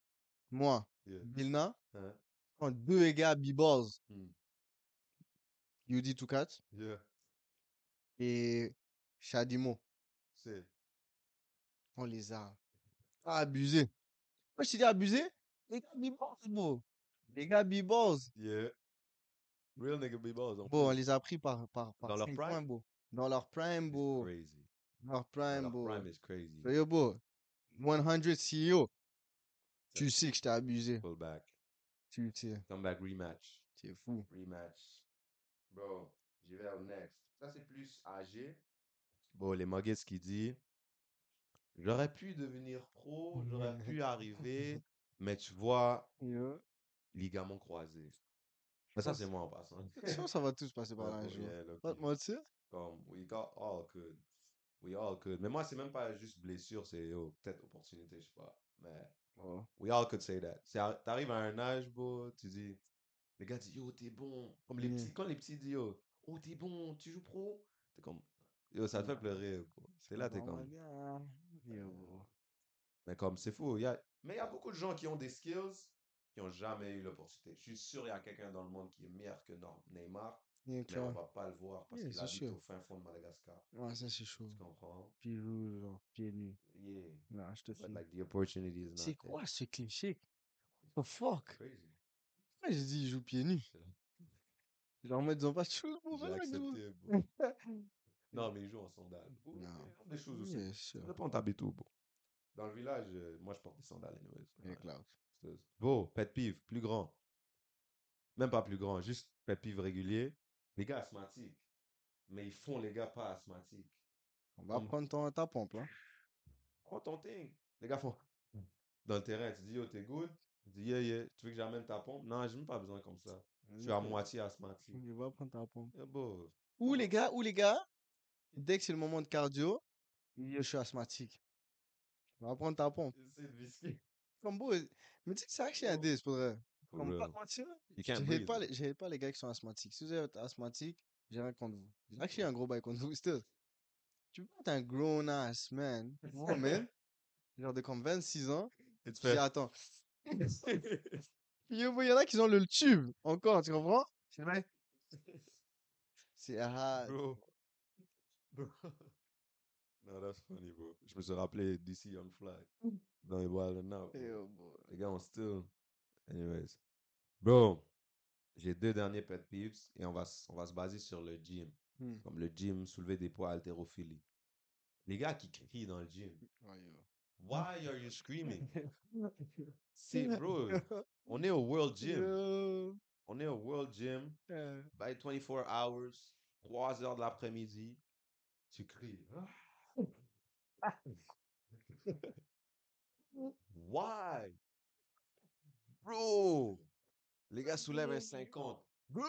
Moi, Yeah. Bilna, Hein? en deux gars B-Balls, Tukat Yeah. et Shadimo. C'est. On les a abusés. Moi, je t'ai dit abusés? Les gars B-Balls, bro. Les gars B-Balls. Yeah. Real nigga B-balls. en Bon, on les a pris par, par, par Dans leur prime? points, bro. Dans leur prime, bro. crazy. Dans leur prime, leur bro. prime is crazy. Yo, bro? 100 CEO. Tu sais que je t'ai abusé. Pull back. Tu sais. Come back rematch. C'est fou. Rematch. Bro, j'y vais au next. Ça, c'est plus âgé. Bon, les Muggets qui dit J'aurais pu devenir pro, j'aurais pu arriver, mais tu vois, Yo. ligament croisé. Mais ça, pense- c'est moi en passant. Je pense que ça va tous passer par là un jour. yeah, Pas te mentir? Comme, we got all could. We all could. Mais moi, c'est même pas juste blessure, c'est yo, peut-être opportunité, je sais pas. Mais Oh. we all could say that. C'est T'arrives à un âge, bro, tu dis, les gars disent, yo, t'es bon. Comme les Mm. petits, quand les petits disent, yo, oh, t'es bon, tu joues pro. T'es comme, yo, ça te fait pleurer, bro. T'es là, t'es comme, Yo, bro. mais comme, c'est fou. il Y a... Mais il y a beaucoup de gens qui ont des skills qui ont jamais eu l'opportunité. Je suis sûr, il y a quelqu'un dans le monde qui est meilleur que Neymar, Yeah, mais on va pas le voir parce Yeah, qu'il c'est habite sûr. au fin fond de Madagascar. Ouais, ça c'est chaud. Tu comprends? Pieds rouges, genre, pieds nus. Yeah. Non, je te But file. like the opportunity is not C'est quoi ce cliché? What the fuck? Crazy. Pourquoi j'ai dit il joue pieds nus? C'est. Genre, en mode, ils ont pas de choses pour faire. Non, mais il joue en sandales. Ou Non. Des choses aussi. Ça sûr. dépend t'habites où, bro. Dans le village, euh, moi, je porte des sandales, anyways. Ouais. C'est- Bon, pet peeve, plus grand. Même pas plus grand, juste pet peeve régulier. Les gars asthmatiques. Mais ils font les gars pas asthmatiques. On va prendre ton, ta pompe, hein. Prends ton thing. Les gars font. Dans le terrain, tu dis, yo, t'es good? Tu dis, yeah, yeah. Tu veux que j'amène ta pompe? Non, j'ai même pas besoin comme ça. Je suis à moitié asthmatique. Je vais prendre ta pompe. Bro. Ou les gars, ou les gars, dès que c'est le moment de cardio, je suis asthmatique. On va prendre ta pompe. Comme beau. Mais tu sais que c'est actually un Oh. dis pour vrai. Comme pas mentir, breathe. pas, les, pas les gars qui sont asthmatiques. Si vous êtes asthmatique, j'ai rien contre vous. J'ai actually un gros bail contre vous. Still. Tu peux être un grown ass man, woman, genre de comme 26 ans, Et tu fais. attends. Il y en a qui ont le tube encore, tu comprends? C'est vrai. C'est ah, Bro. No, that's funny, bro. Je me suis rappelé DC on Fly. Dans les Wild and Out. boy. Les gars, on still. Anyways. Bro, j'ai deux derniers pet peeves et on va, s- on va se baser sur le gym. Hmm. Comme le gym, soulever des poids, haltérophilie. Les gars qui crient dans le gym. Ouais, yo. Why are you screaming? C'est, bro, on est au World Gym. Yo. On est au World Gym. By 24 hours, 3 heures de l'après-midi, tu cries. Why? Bro! Les gars soulèvent un 50. Bro!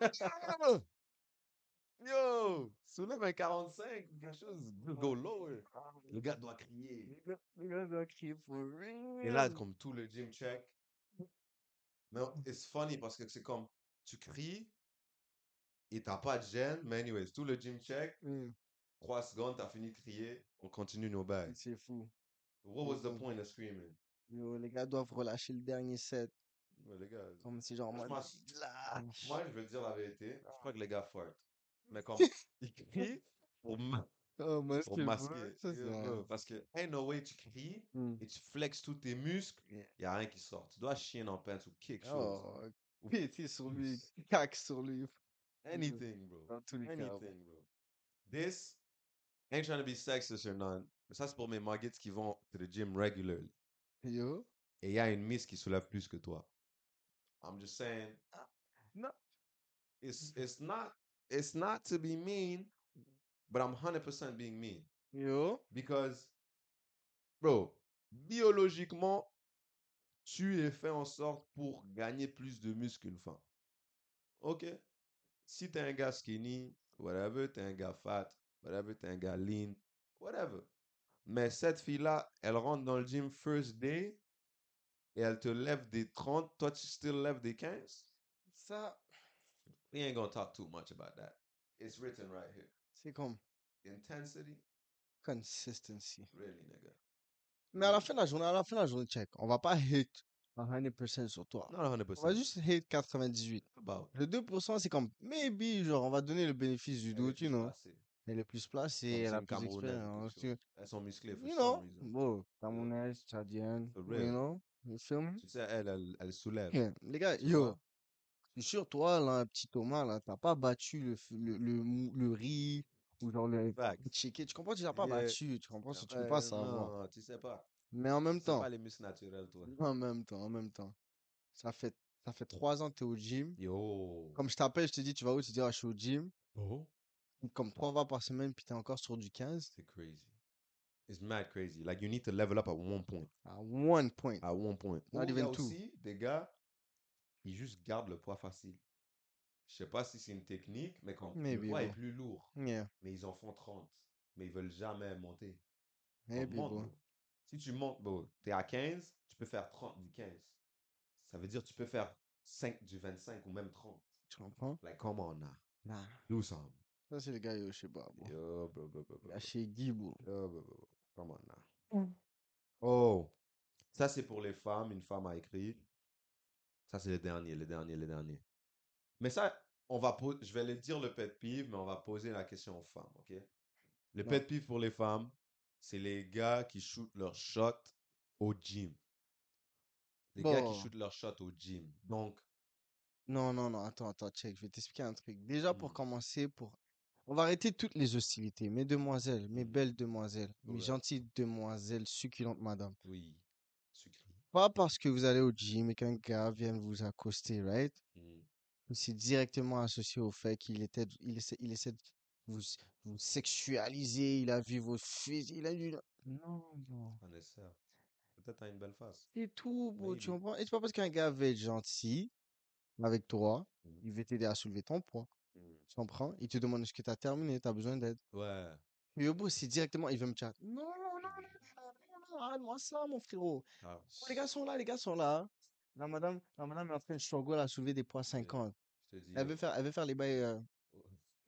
Yo! Soulève un 45 ou quelque chose. Go lower. Le gars doit crier. Les gars doivent crier real. Et là, comme tout le gym check. Mais it's funny parce que c'est comme, tu cries et t'as pas de gêne. Mais anyways, tout le gym check. Hmm, 3 secondes, t'as fini de crier, on continue nos bails. C'est fou. What was the point of screaming? Yo, les gars doivent relâcher le dernier set. Ouais, les gars, Comme si genre, en Franchement, lâche. moi je veux dire la vérité, je crois que les gars fartent. Mais comme, ils crient pour, ma- Oh, moi, pour masquer. Ça, Parce que, ain't no way tu cries Hmm. et tu flexes tous tes muscles, y a rien qui sort. Tu dois chier le pants ou quelque chose. Oh, Ou péter sur lui, cac sur lui. Anything, bro. Anything, bro. This ain't trying to be sexist or none. Mais ça, c'est pour mes muggets qui vont to the gym regularly. Yo. et il y a une miss qui soulève plus que toi. I'm just saying, non. it's it's not it's not to be mean, but I'm 100% being mean Yo. because bro, biologiquement, tu es fait en sorte pour gagner plus de muscles qu'une femme. OK? Si t'es un gars skinny, whatever, t'es un gars fat, whatever, t'es un gars lean, whatever. Mais cette fille-là, elle rentre dans le gym first day et elle te lève des 30, toi tu still lèves des 15. Ça, We ain't gonna talk too much about that. It's written right here. c'est comme Intensity, consistency. really, nigga. Mais à la fin de la journée, à la fin de la journée, check. On va pas hate 100% sur toi. Not 100%. On va juste hate 98. about. Le 2%, c'est comme, maybe, genre, on va donner le bénéfice du doute, you know. Elle est plus placée, elle c'est a plus d'expérience. Elles sont musclées for You some know, reason. bon, camerounaise, tchadienne, you know, you feel me? Tu sais, elle, elle, elle soulève. Yeah. Les gars, yo, je suis sûr, toi, là, petit Thomas, là, t'as pas battu le, le, le, le riz ou genre le chicken. Tu comprends? Tu l'as pas battu. Tu comprends? Tu peux pas savoir. Non, tu sais pas. Mais en même Tu temps, pas les muscles naturels, toi. en même temps, en même temps, ça fait, ça fait trois ans que t'es au gym. Yo. Comme je t'appelle, je te dis, tu vas où? Tu dis, ah, je suis au gym. Oh. Comme trois fois par semaine, puis t'es encore sur du 15. C'est crazy. It's mad crazy. Like, you need to level up at one point. À one point. À one point. Not Ou even two. aussi des gars, ils juste gardent le poids facile. Je sais pas si c'est une technique, mais quand le Maybe, poids est plus lourd, Yeah. mais ils en font 30. Mais ils veulent jamais monter. On Maybe, bro. Si tu montes, bro, t'es à 15, tu peux faire 30 du 15. Ça veut dire que tu peux faire 5 du 25 ou même 30. Tu comprends? Like, come on now. Nah. Do something. Ça, c'est le gars, yo, je sais pas, bro. Yo, bro, bro, bro, bro. Chez Guy, bro. Yo, bro, bro, bro. Come on now. Oh, ça c'est pour les femmes. Une femme a écrit. Ça c'est le dernier, le dernier, le dernier. Mais ça, on va je vais le dire le pet peeve, mais on va poser la question aux femmes, ok? Le Non. pet peeve pour les femmes, c'est les gars qui shootent leur shot au gym. Les gars qui shootent leur shot au gym. Donc, Non, non, non, attends, attends, check, je vais t'expliquer un truc. Déjà, pour Mm. commencer, pour... on va arrêter toutes les hostilités. Mes demoiselles, mes Mm. belles demoiselles, mes gentilles demoiselles, succulentes madame. oui. Pas parce que vous allez au gym et qu'un gars vient vous accoster, right? Mm. C'est directement associé au fait qu'il était, il essaie, il essaie de vous, vous sexualiser, il a vu vos fils, il a vu... Non, non. Nécessaire. Peut-être t'as une belle face. C'est tout, bro, tu Maybe. comprends? Et c'est pas parce qu'un gars veut être gentil avec toi, Mm. il veut t'aider à soulever ton poids. Mm. Tu comprends? Il te demande est-ce que tu as terminé, tu as besoin d'aide. Ouais. Mais au bout, c'est directement, il veut me chat. Non, non, non, non, non, non, arrête-moi ça, mon frérot. Ah, Oh, les gars sont là, les gars sont là. La madame, la madame est en train de struggle à soulever des poids 50. je te dis. Elle veut faire, elle veut faire les bails. euh,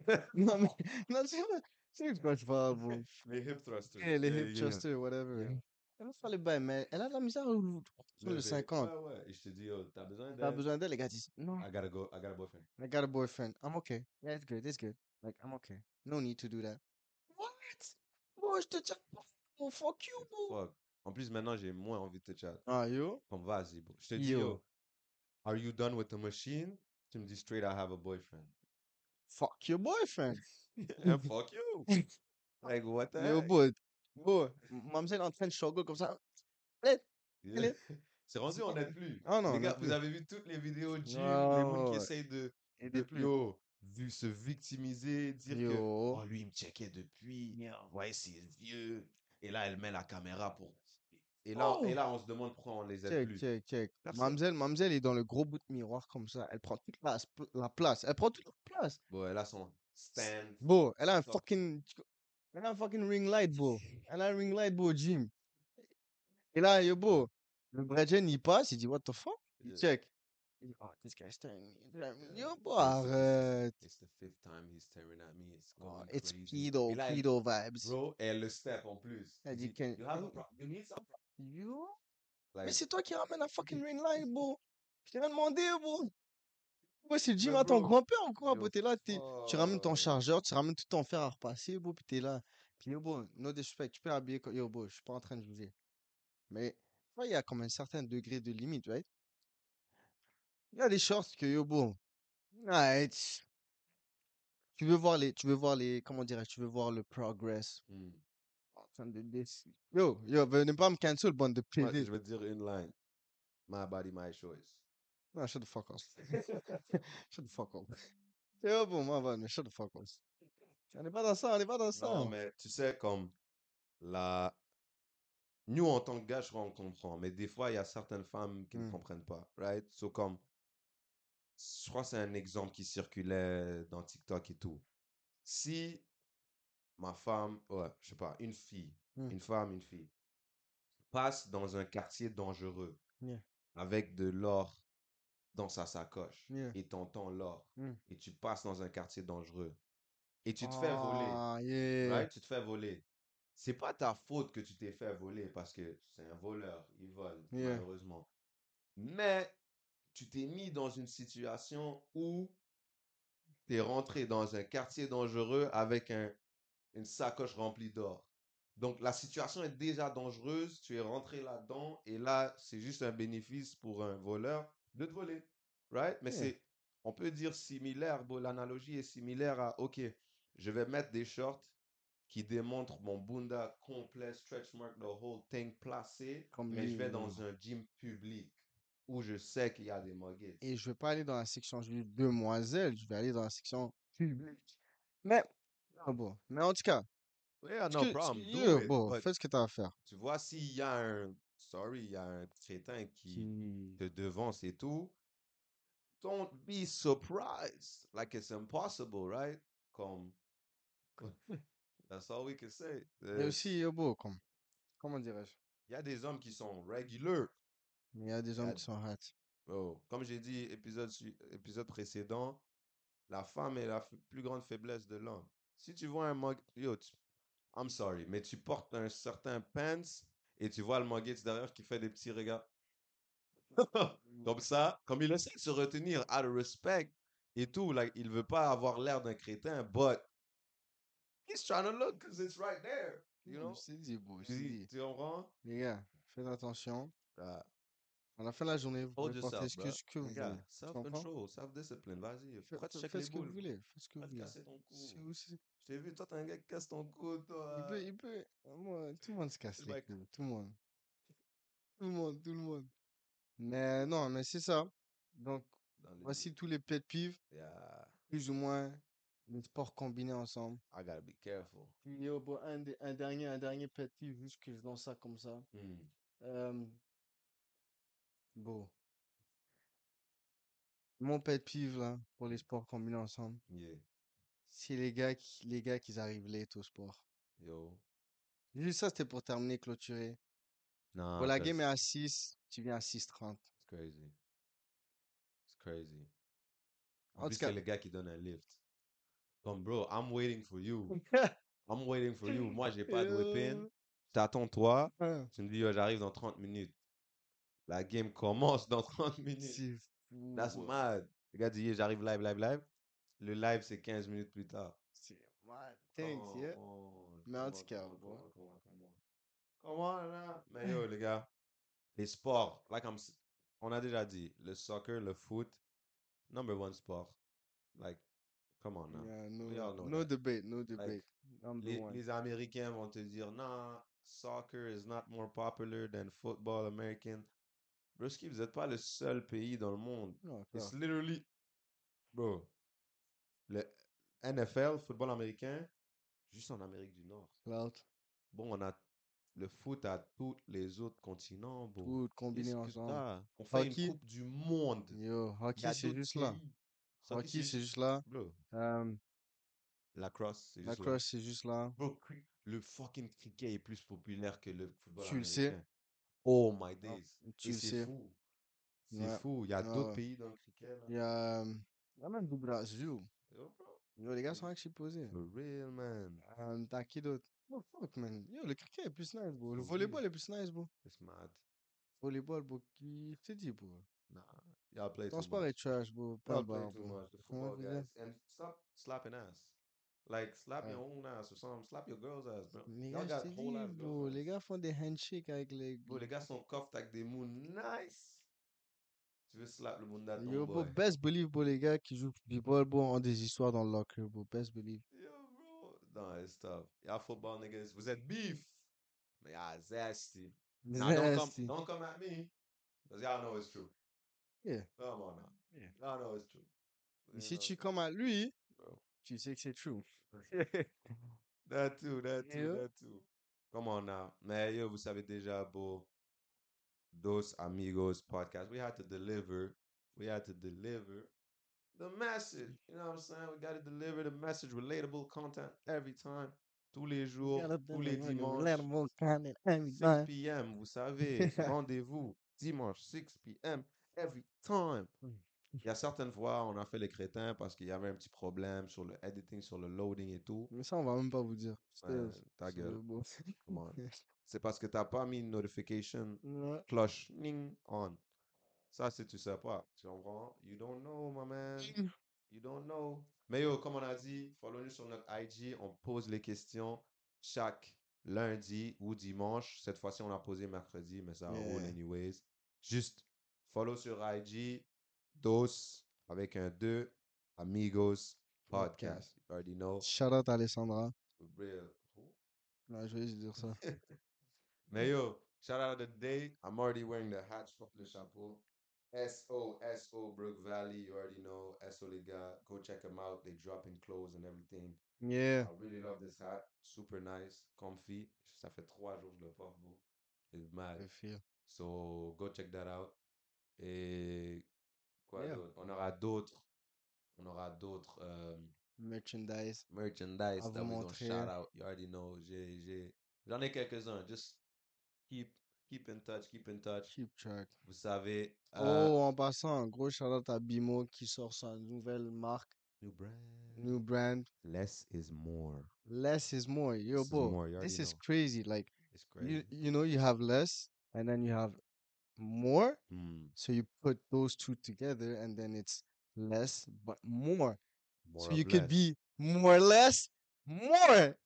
Non, mais, non, c'est vrai. C'est de quoi je parle, bro. Les hip thrusters. Eh, les hip yeah, yeah. thrusters, whatever. Yeah. Elle veut faire les bails, mais elle a de la misère au- sur le Lever. 50. Ouais, ouais. Et je te dis, yo, t'as besoin T'as d'aide? besoin d'elle, les gars disent, non, I gotta go. I got a boyfriend. I got a boyfriend. I'm okay. Yeah, it's good, it's good. Like, I'm okay. No need to do that. What? Bro, je te tiens pas. Oh, fuck you, bro. Fuck. En plus, maintenant, j'ai moins envie de te chat. Ah, yo? Comme, vas-y, bro. Je te dis, Yo. yo, are you done with the machine? Tu me dis straight, I have a boyfriend. Fuck your boyfriend. Yeah, fuck you. Like, what the Yo, bro. Bro, mademoiselle en train de struggle comme ça. Yeah. C'est rendu, on n'aide plus. Ah non, Les gars, vous plus. avez vu toutes les vidéos de gym, les Ouais, gens qui essayent de, Et de plus. yo, vu, se victimiser, dire que Yo. oh, lui, il me checkait depuis, ouais, c'est vieux. Et là, elle met la caméra pour. Et là, Oh. et là, on se demande pourquoi on les aide Check, plus. check, check. Personne. Mademoiselle, mademoiselle est dans le gros bout de miroir comme ça. Elle prend toute la, la place. Elle prend toute la place. Bon, elle a son stand. Bro, elle a un Fuck. fucking. Elle a un fucking ring light, bro. Elle a un ring light, bro, gym. Et là, yo, bro. Le Bredgen, il passe, il dit, what the fuck? Il check. Il dit, oh, this guy's staring at me. Yo, bro, It's- it's- arrête. It's the fifth time he's staring at me. It's Oh, going it's crazy. pedo, Et pedo vibes. Bro, elle le step en plus. Elle dit qu'elle- you have a pro- you need some pro-" Yo. Mais c'est toi qui ramène la fucking ring light, bro. Je t'ai rien demandé, bro. Ouais, c'est le gym Mais à ton grand-père ou quoi, bro? T'es là, t'es- tu ramènes ton chargeur, tu ramènes tout ton fer à repasser, bro, puis t'es là. Puis yo, bro, no disrespect, tu peux habiller comme... Yo, bro, je suis pas en train de juger. Mais, tu vois, il y a comme un certain degré de limite, right? Il y a des shorts que, yo, bro, tch. tu veux voir les, tu veux voir les, comment dirais-je, tu veux voir le progress Hmm. Train de décider. Yo, yo, venez pas me cancel, bande de PD. je vais te dire une line. My body, my choice. Non, shut the fuck up. shut the fuck up. Yo, bon, moi, va, mais shut the fuck up. On n'est pas dans ça, on n'est pas dans ça. Non, mais tu sais, comme la. Nous, en tant que gars, je crois qu'on comprend. Mais des fois, il y a certaines femmes qui ne Hmm. comprennent pas. Right? So, comme. Je crois que c'est un exemple qui circulait dans TikTok et tout. Si ma femme, ouais, je sais pas, une fille, Hmm. une femme, une fille, passe dans un quartier dangereux Yeah. avec de l'or dans sa sacoche Yeah. et t'entends l'or Hmm. et tu passes dans un quartier dangereux et tu te fais voler, Ah, yeah. right? Tu te fais voler. C'est pas ta faute que tu t'es fait voler parce que c'est un voleur, il vole, malheureusement. Mais tu t'es mis dans une situation où tu es rentré dans un quartier dangereux avec un, une sacoche remplie d'or. Donc la situation est déjà dangereuse, tu es rentré là-dedans et là, c'est juste un bénéfice pour un voleur de te voler. Right? Mais Yeah. c'est, on peut dire similaire, bon, l'analogie est similaire à, OK, je vais mettre des shorts qui démontrent mon bunda complet, stretch mark, the whole thing placé, Comme mais je vais lui. dans un gym public où je sais qu'il y a des muggets. Et je vais pas aller dans la section demoiselle, je vais aller dans la section publique. Mais, ah bon. Mais en tout cas, Yeah, no que- problem, do yeah, it, bon, but fais ce que tu as à faire. tu vois, s'il y a un, sorry, il y a un crétin qui te devance et tout, don't be surprised. Like it's impossible, right? Comme, that's all we can say. Et Euh, aussi, yo, bon, comme, comment dirais-je? Il y a des hommes qui sont regular. Il y a des hommes qui sont hâte. Oh, comme j'ai dit épisode, su- épisode précédent, la femme est la f- plus grande faiblesse de l'homme. Si tu vois un mug, yo, tu- I'm sorry, mais tu portes un certain pants et tu vois le muggets derrière qui fait des petits regards. comme ça, comme il essaie de se retenir out of respect et tout, like, il veut pas avoir l'air d'un crétin, but he's trying to look because it's right there, you know? T'ai dit, dit. tu comprends? Les gars, faites attention. Ah, À la fin de la journée, vous hold pouvez porter yourself, ce que, bro. ce que vous Regarde, voulez. Tu comprends? self-control, self-discipline, vas-y. Pourquoi tu faites les ce que vous boules? voulez. Faites ce que Va vous te voulez. casser ton cou. Si vous- si- Je t'ai vu, toi, t'es un gars qui casse ton cou, Il toi. peut, il peut. Moi, tout le monde se casse les couilles. Tout le monde. Tout le monde, tout le monde. Mais non, mais c'est ça. Donc, Dans le voici tous les pet peeves, Yeah, plus ou moins, les sports combinés ensemble. I gotta be careful. Puis, yo, bon, un, des- un dernier, un dernier pet peeve, juste que je lance ça comme ça. Hmm. Euh, bon. Mon pet peeve, là, pour les sports combinés ensemble, Yeah, c'est les gars qui, les gars qui arrivent late au sport. yo. Juste ça, c'était pour terminer, clôturer. Nah, Bon, la game est à 6, tu viens à 6h30. it's crazy. It's crazy. En En plus, tout cas- c'est le gars qui donne un lift. Comme, bro, I'm waiting for you. I'm waiting for you. Moi, j'ai pas de whip-in. Yo. T'attends toi. Ah, Tu me dis, yo, j'arrive dans 30 minutes. La game commence dans 30 minutes. C'est fou. That's ouais. mad. Le gars dit, yeah, j'arrive live, live, live. Le live, c'est 15 minutes plus tard. C'est mad. Thanks, yeah. Mais en come tout on, cas, on, là. Mais yo, les gars, les sports, like I'm on a déjà dit, le soccer, le foot, number one sport. Like, come on now. Yeah, no, no debate, no debate. Number Les, one. les Américains vont te dire, non, soccer is not more popular than football American. Broski, vous n'êtes pas le seul pays dans le monde. Non, It's literally, bro, le NFL, football américain, juste en Amérique du Nord. Cloud, Bon, on a le foot à tous les autres continents, bro. tout combiné ensemble. On fait Hockey. une coupe du monde. Yo, hockey, c'est juste là. Hockey, c'est juste là. Bro, lacrosse, c'est la juste là. crosse, c'est juste là. Bro, le fucking cricket est plus populaire que le football Tu le sais. Oh my Ah, days. tu c'est sais. fou. C'est Ouais. fou. Il y a Ouais, d'autres ouais. pays dans le cricket, là. Il y a, euh, il y a même du Brésil. Yo, bro. Yo, les gars sont exposés. For real, man. Euh, t'as qui d'autre? Oh, fuck, man. Yo, le cricket est plus nice, bro. Le For volleyball est plus nice, bro. It's mad. Volleyball, bro. Qui t'ai dit, bro? Nah. Y'all play Ton too sport much. est trash, bro. Pas Y'all play too bro. much. The Ouais, football guys. And stop slapping ass. Like, slap Ouais. your own ass or something. Slap your girl's ass, bro. Les gars, got whole ass bro. Les gars font des handshakes avec les. Bro, les gars sont cuffed avec des mots nice. Tu veux slap le monde ton Yo, bro, boy? best believe, bro, les gars qui jouent du ball, bro, ont des histoires dans le locker, bro. Best believe. Yo, bro. Non, it's tough. Y'all football niggas, vous êtes beef. Mais y'all zesty. Now, don't come, don't come at me. Because y'all know it's true. Yeah. Come on now. Yeah. Y'all know it's true. You si know, tu comme à lui. Tu sais que c'est true. That too, that too, Yeah. that too. Come on now. Mais yo, vous savez déjà, bro. Dos Amigos podcast. We had to deliver. We had to deliver the message. You know what I'm saying? We got to deliver the message, relatable content every time. tous les jours, Gotta tous les dimanches. let 'em all count it every 6 time. p.m., vous savez, rendez-vous dimanche 6 p.m. every time. Il y a certaines fois, on a fait les crétins parce qu'il y avait un petit problème sur le editing, sur le loading et tout. Mais ça, on va même pas vous dire. Ouais, ta gueule. C'est parce que t'as pas mis une notification Ouais. cloche ning on. Ça, c'est tu sais pas. Tu comprends? You don't know, my man. You don't know. Mais yo, comme on a dit, follow-nous sur notre IG. On pose les questions chaque lundi ou dimanche. Cette fois-ci, on a posé mercredi, mais ça roule Yeah. anyways. Juste follow sur IG. Dos avec un 2. Amigos Podcast. You already know. Shout out Alessandra. Real. Ouais, je vais juste dire ça. Mais yo, shout out of the day. I'm already wearing the hat. Le chapeau. S-O-S-O Brook Valley. You already know. S-O les gars. Go check them out. They dropping clothes and everything. Yeah. I really love this hat. Super nice. Comfy. Ça fait trois jours que je le porte, bro. It's mad. I feel. So, go check that out. Et quoi Yeah. d'autre? On aura d'autres. On aura d'autres euh, Merchandise. merchandise À that vous we gonna montrer. shout out. You already know. J'ai, j'ai, j'en ai quelques-uns. Just keep, keep in touch, keep in touch. Keep track. Vous savez. euh, Oh, en passant, un gros shout out à Bimo qui sort sa nouvelle marque, New brand. new brand. Less is more. Less is more. Yo, Less is bro, more, you this is crazy. Like, It's you, crazy. you know, you have less and then you have more. Hmm, So you put those two together and then it's less but more. more So you could be more less, more.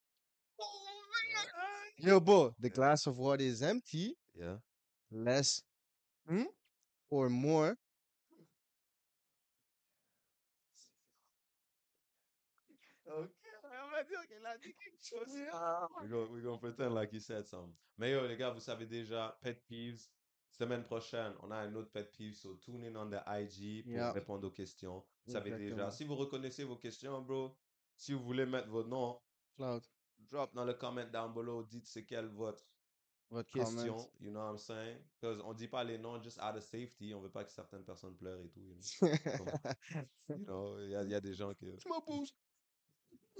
Yo, bro, the Yeah. glass of water is empty, Yeah. less hmm, or more. Okay, on va dire qu'elle a dit quelque chose. We're gonna, we're gonna pretend like you said something. Mais yo, les gars, vous savez déjà, pet peeves. Semaine prochaine, on a un autre pet peeve, so tune in on the IG pour Yeah. répondre aux questions. Vous savez déjà. Si vous reconnaissez vos questions, bro, si vous voulez mettre votre nom, Cloud, drop dans le comment down below, dites c'est quelle votre votre question, comment. you know what I'm saying? Because on dit pas les noms just out of safety, on veut pas que certaines personnes pleurent et tout, you know? You know, il y a, il y a des gens qui... Tu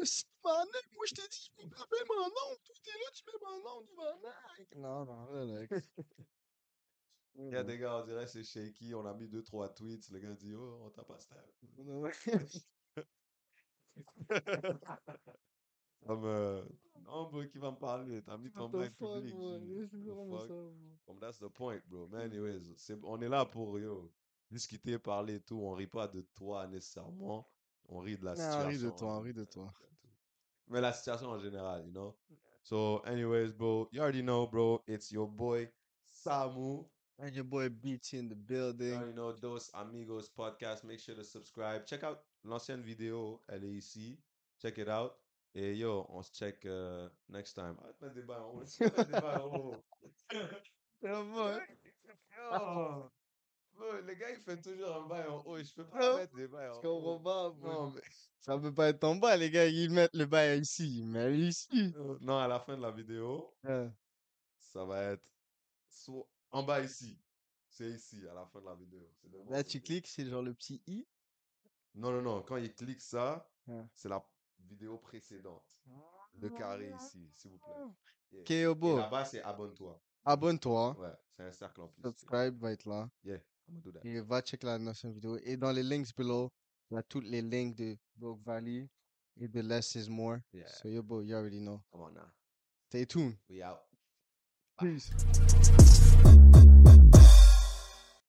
net, moi je t'ai dit, je peux pas mettre mon nom. Tout est là, tu mets mon nom, tu vas Non, non, relax. Il y a des gars, on dirait c'est shaky, on a mis deux, trois tweets, le gars dit, oh, on t'a pas stab. Comme, euh, non, bro, qui va me parler? T'as mis ton fuck, public. Comme, that's the point, bro. Mais anyways, c'est, on est là pour, yo, discuter, parler et tout. On rit pas de toi nécessairement. On rit de la Non, situation. on rit de toi, on rit de toi. Mais la situation en général, you know? So, anyways, bro, you already know, bro. It's your boy, Samu. And your boy BT in the You building. already know Dos Amigos podcast. Make sure to subscribe. Check out l'ancienne vidéo. Elle est ici. Check it out. Et yo, on se check euh, next time. Arrête mettre des bails en haut. Arrête de mettre des bails en haut. Yo. Bro, le gars, il fait toujours un bail en haut. Je peux pas mettre des bails en Je comprends haut. pas. Non, mais... Ça peut pas être en bas, les gars. Ils mettent le bail ici. Ils mettent ici. Euh, Non, à la fin de la vidéo, ça va être soit en bas ici. C'est ici, à la fin de la vidéo. Là, tu cliques, c'est genre le petit i. Non, non, non. Quand il clique ça, Ouais. c'est la vidéo précédente. Le carré ici, s'il vous plaît. Yeah. Ok, yo, Et là-bas, c'est abonne-toi. Abonne-toi. Ouais, c'est un cercle en plus. Subscribe va être là. Yeah, I'm gonna do that. Et va checker la notion vidéo. Et dans les links below, il y a tous les links de Broke Valley et de Less is More. Yeah. So, yo, bro, you already know. Come on now. Stay tuned. We out. Peace.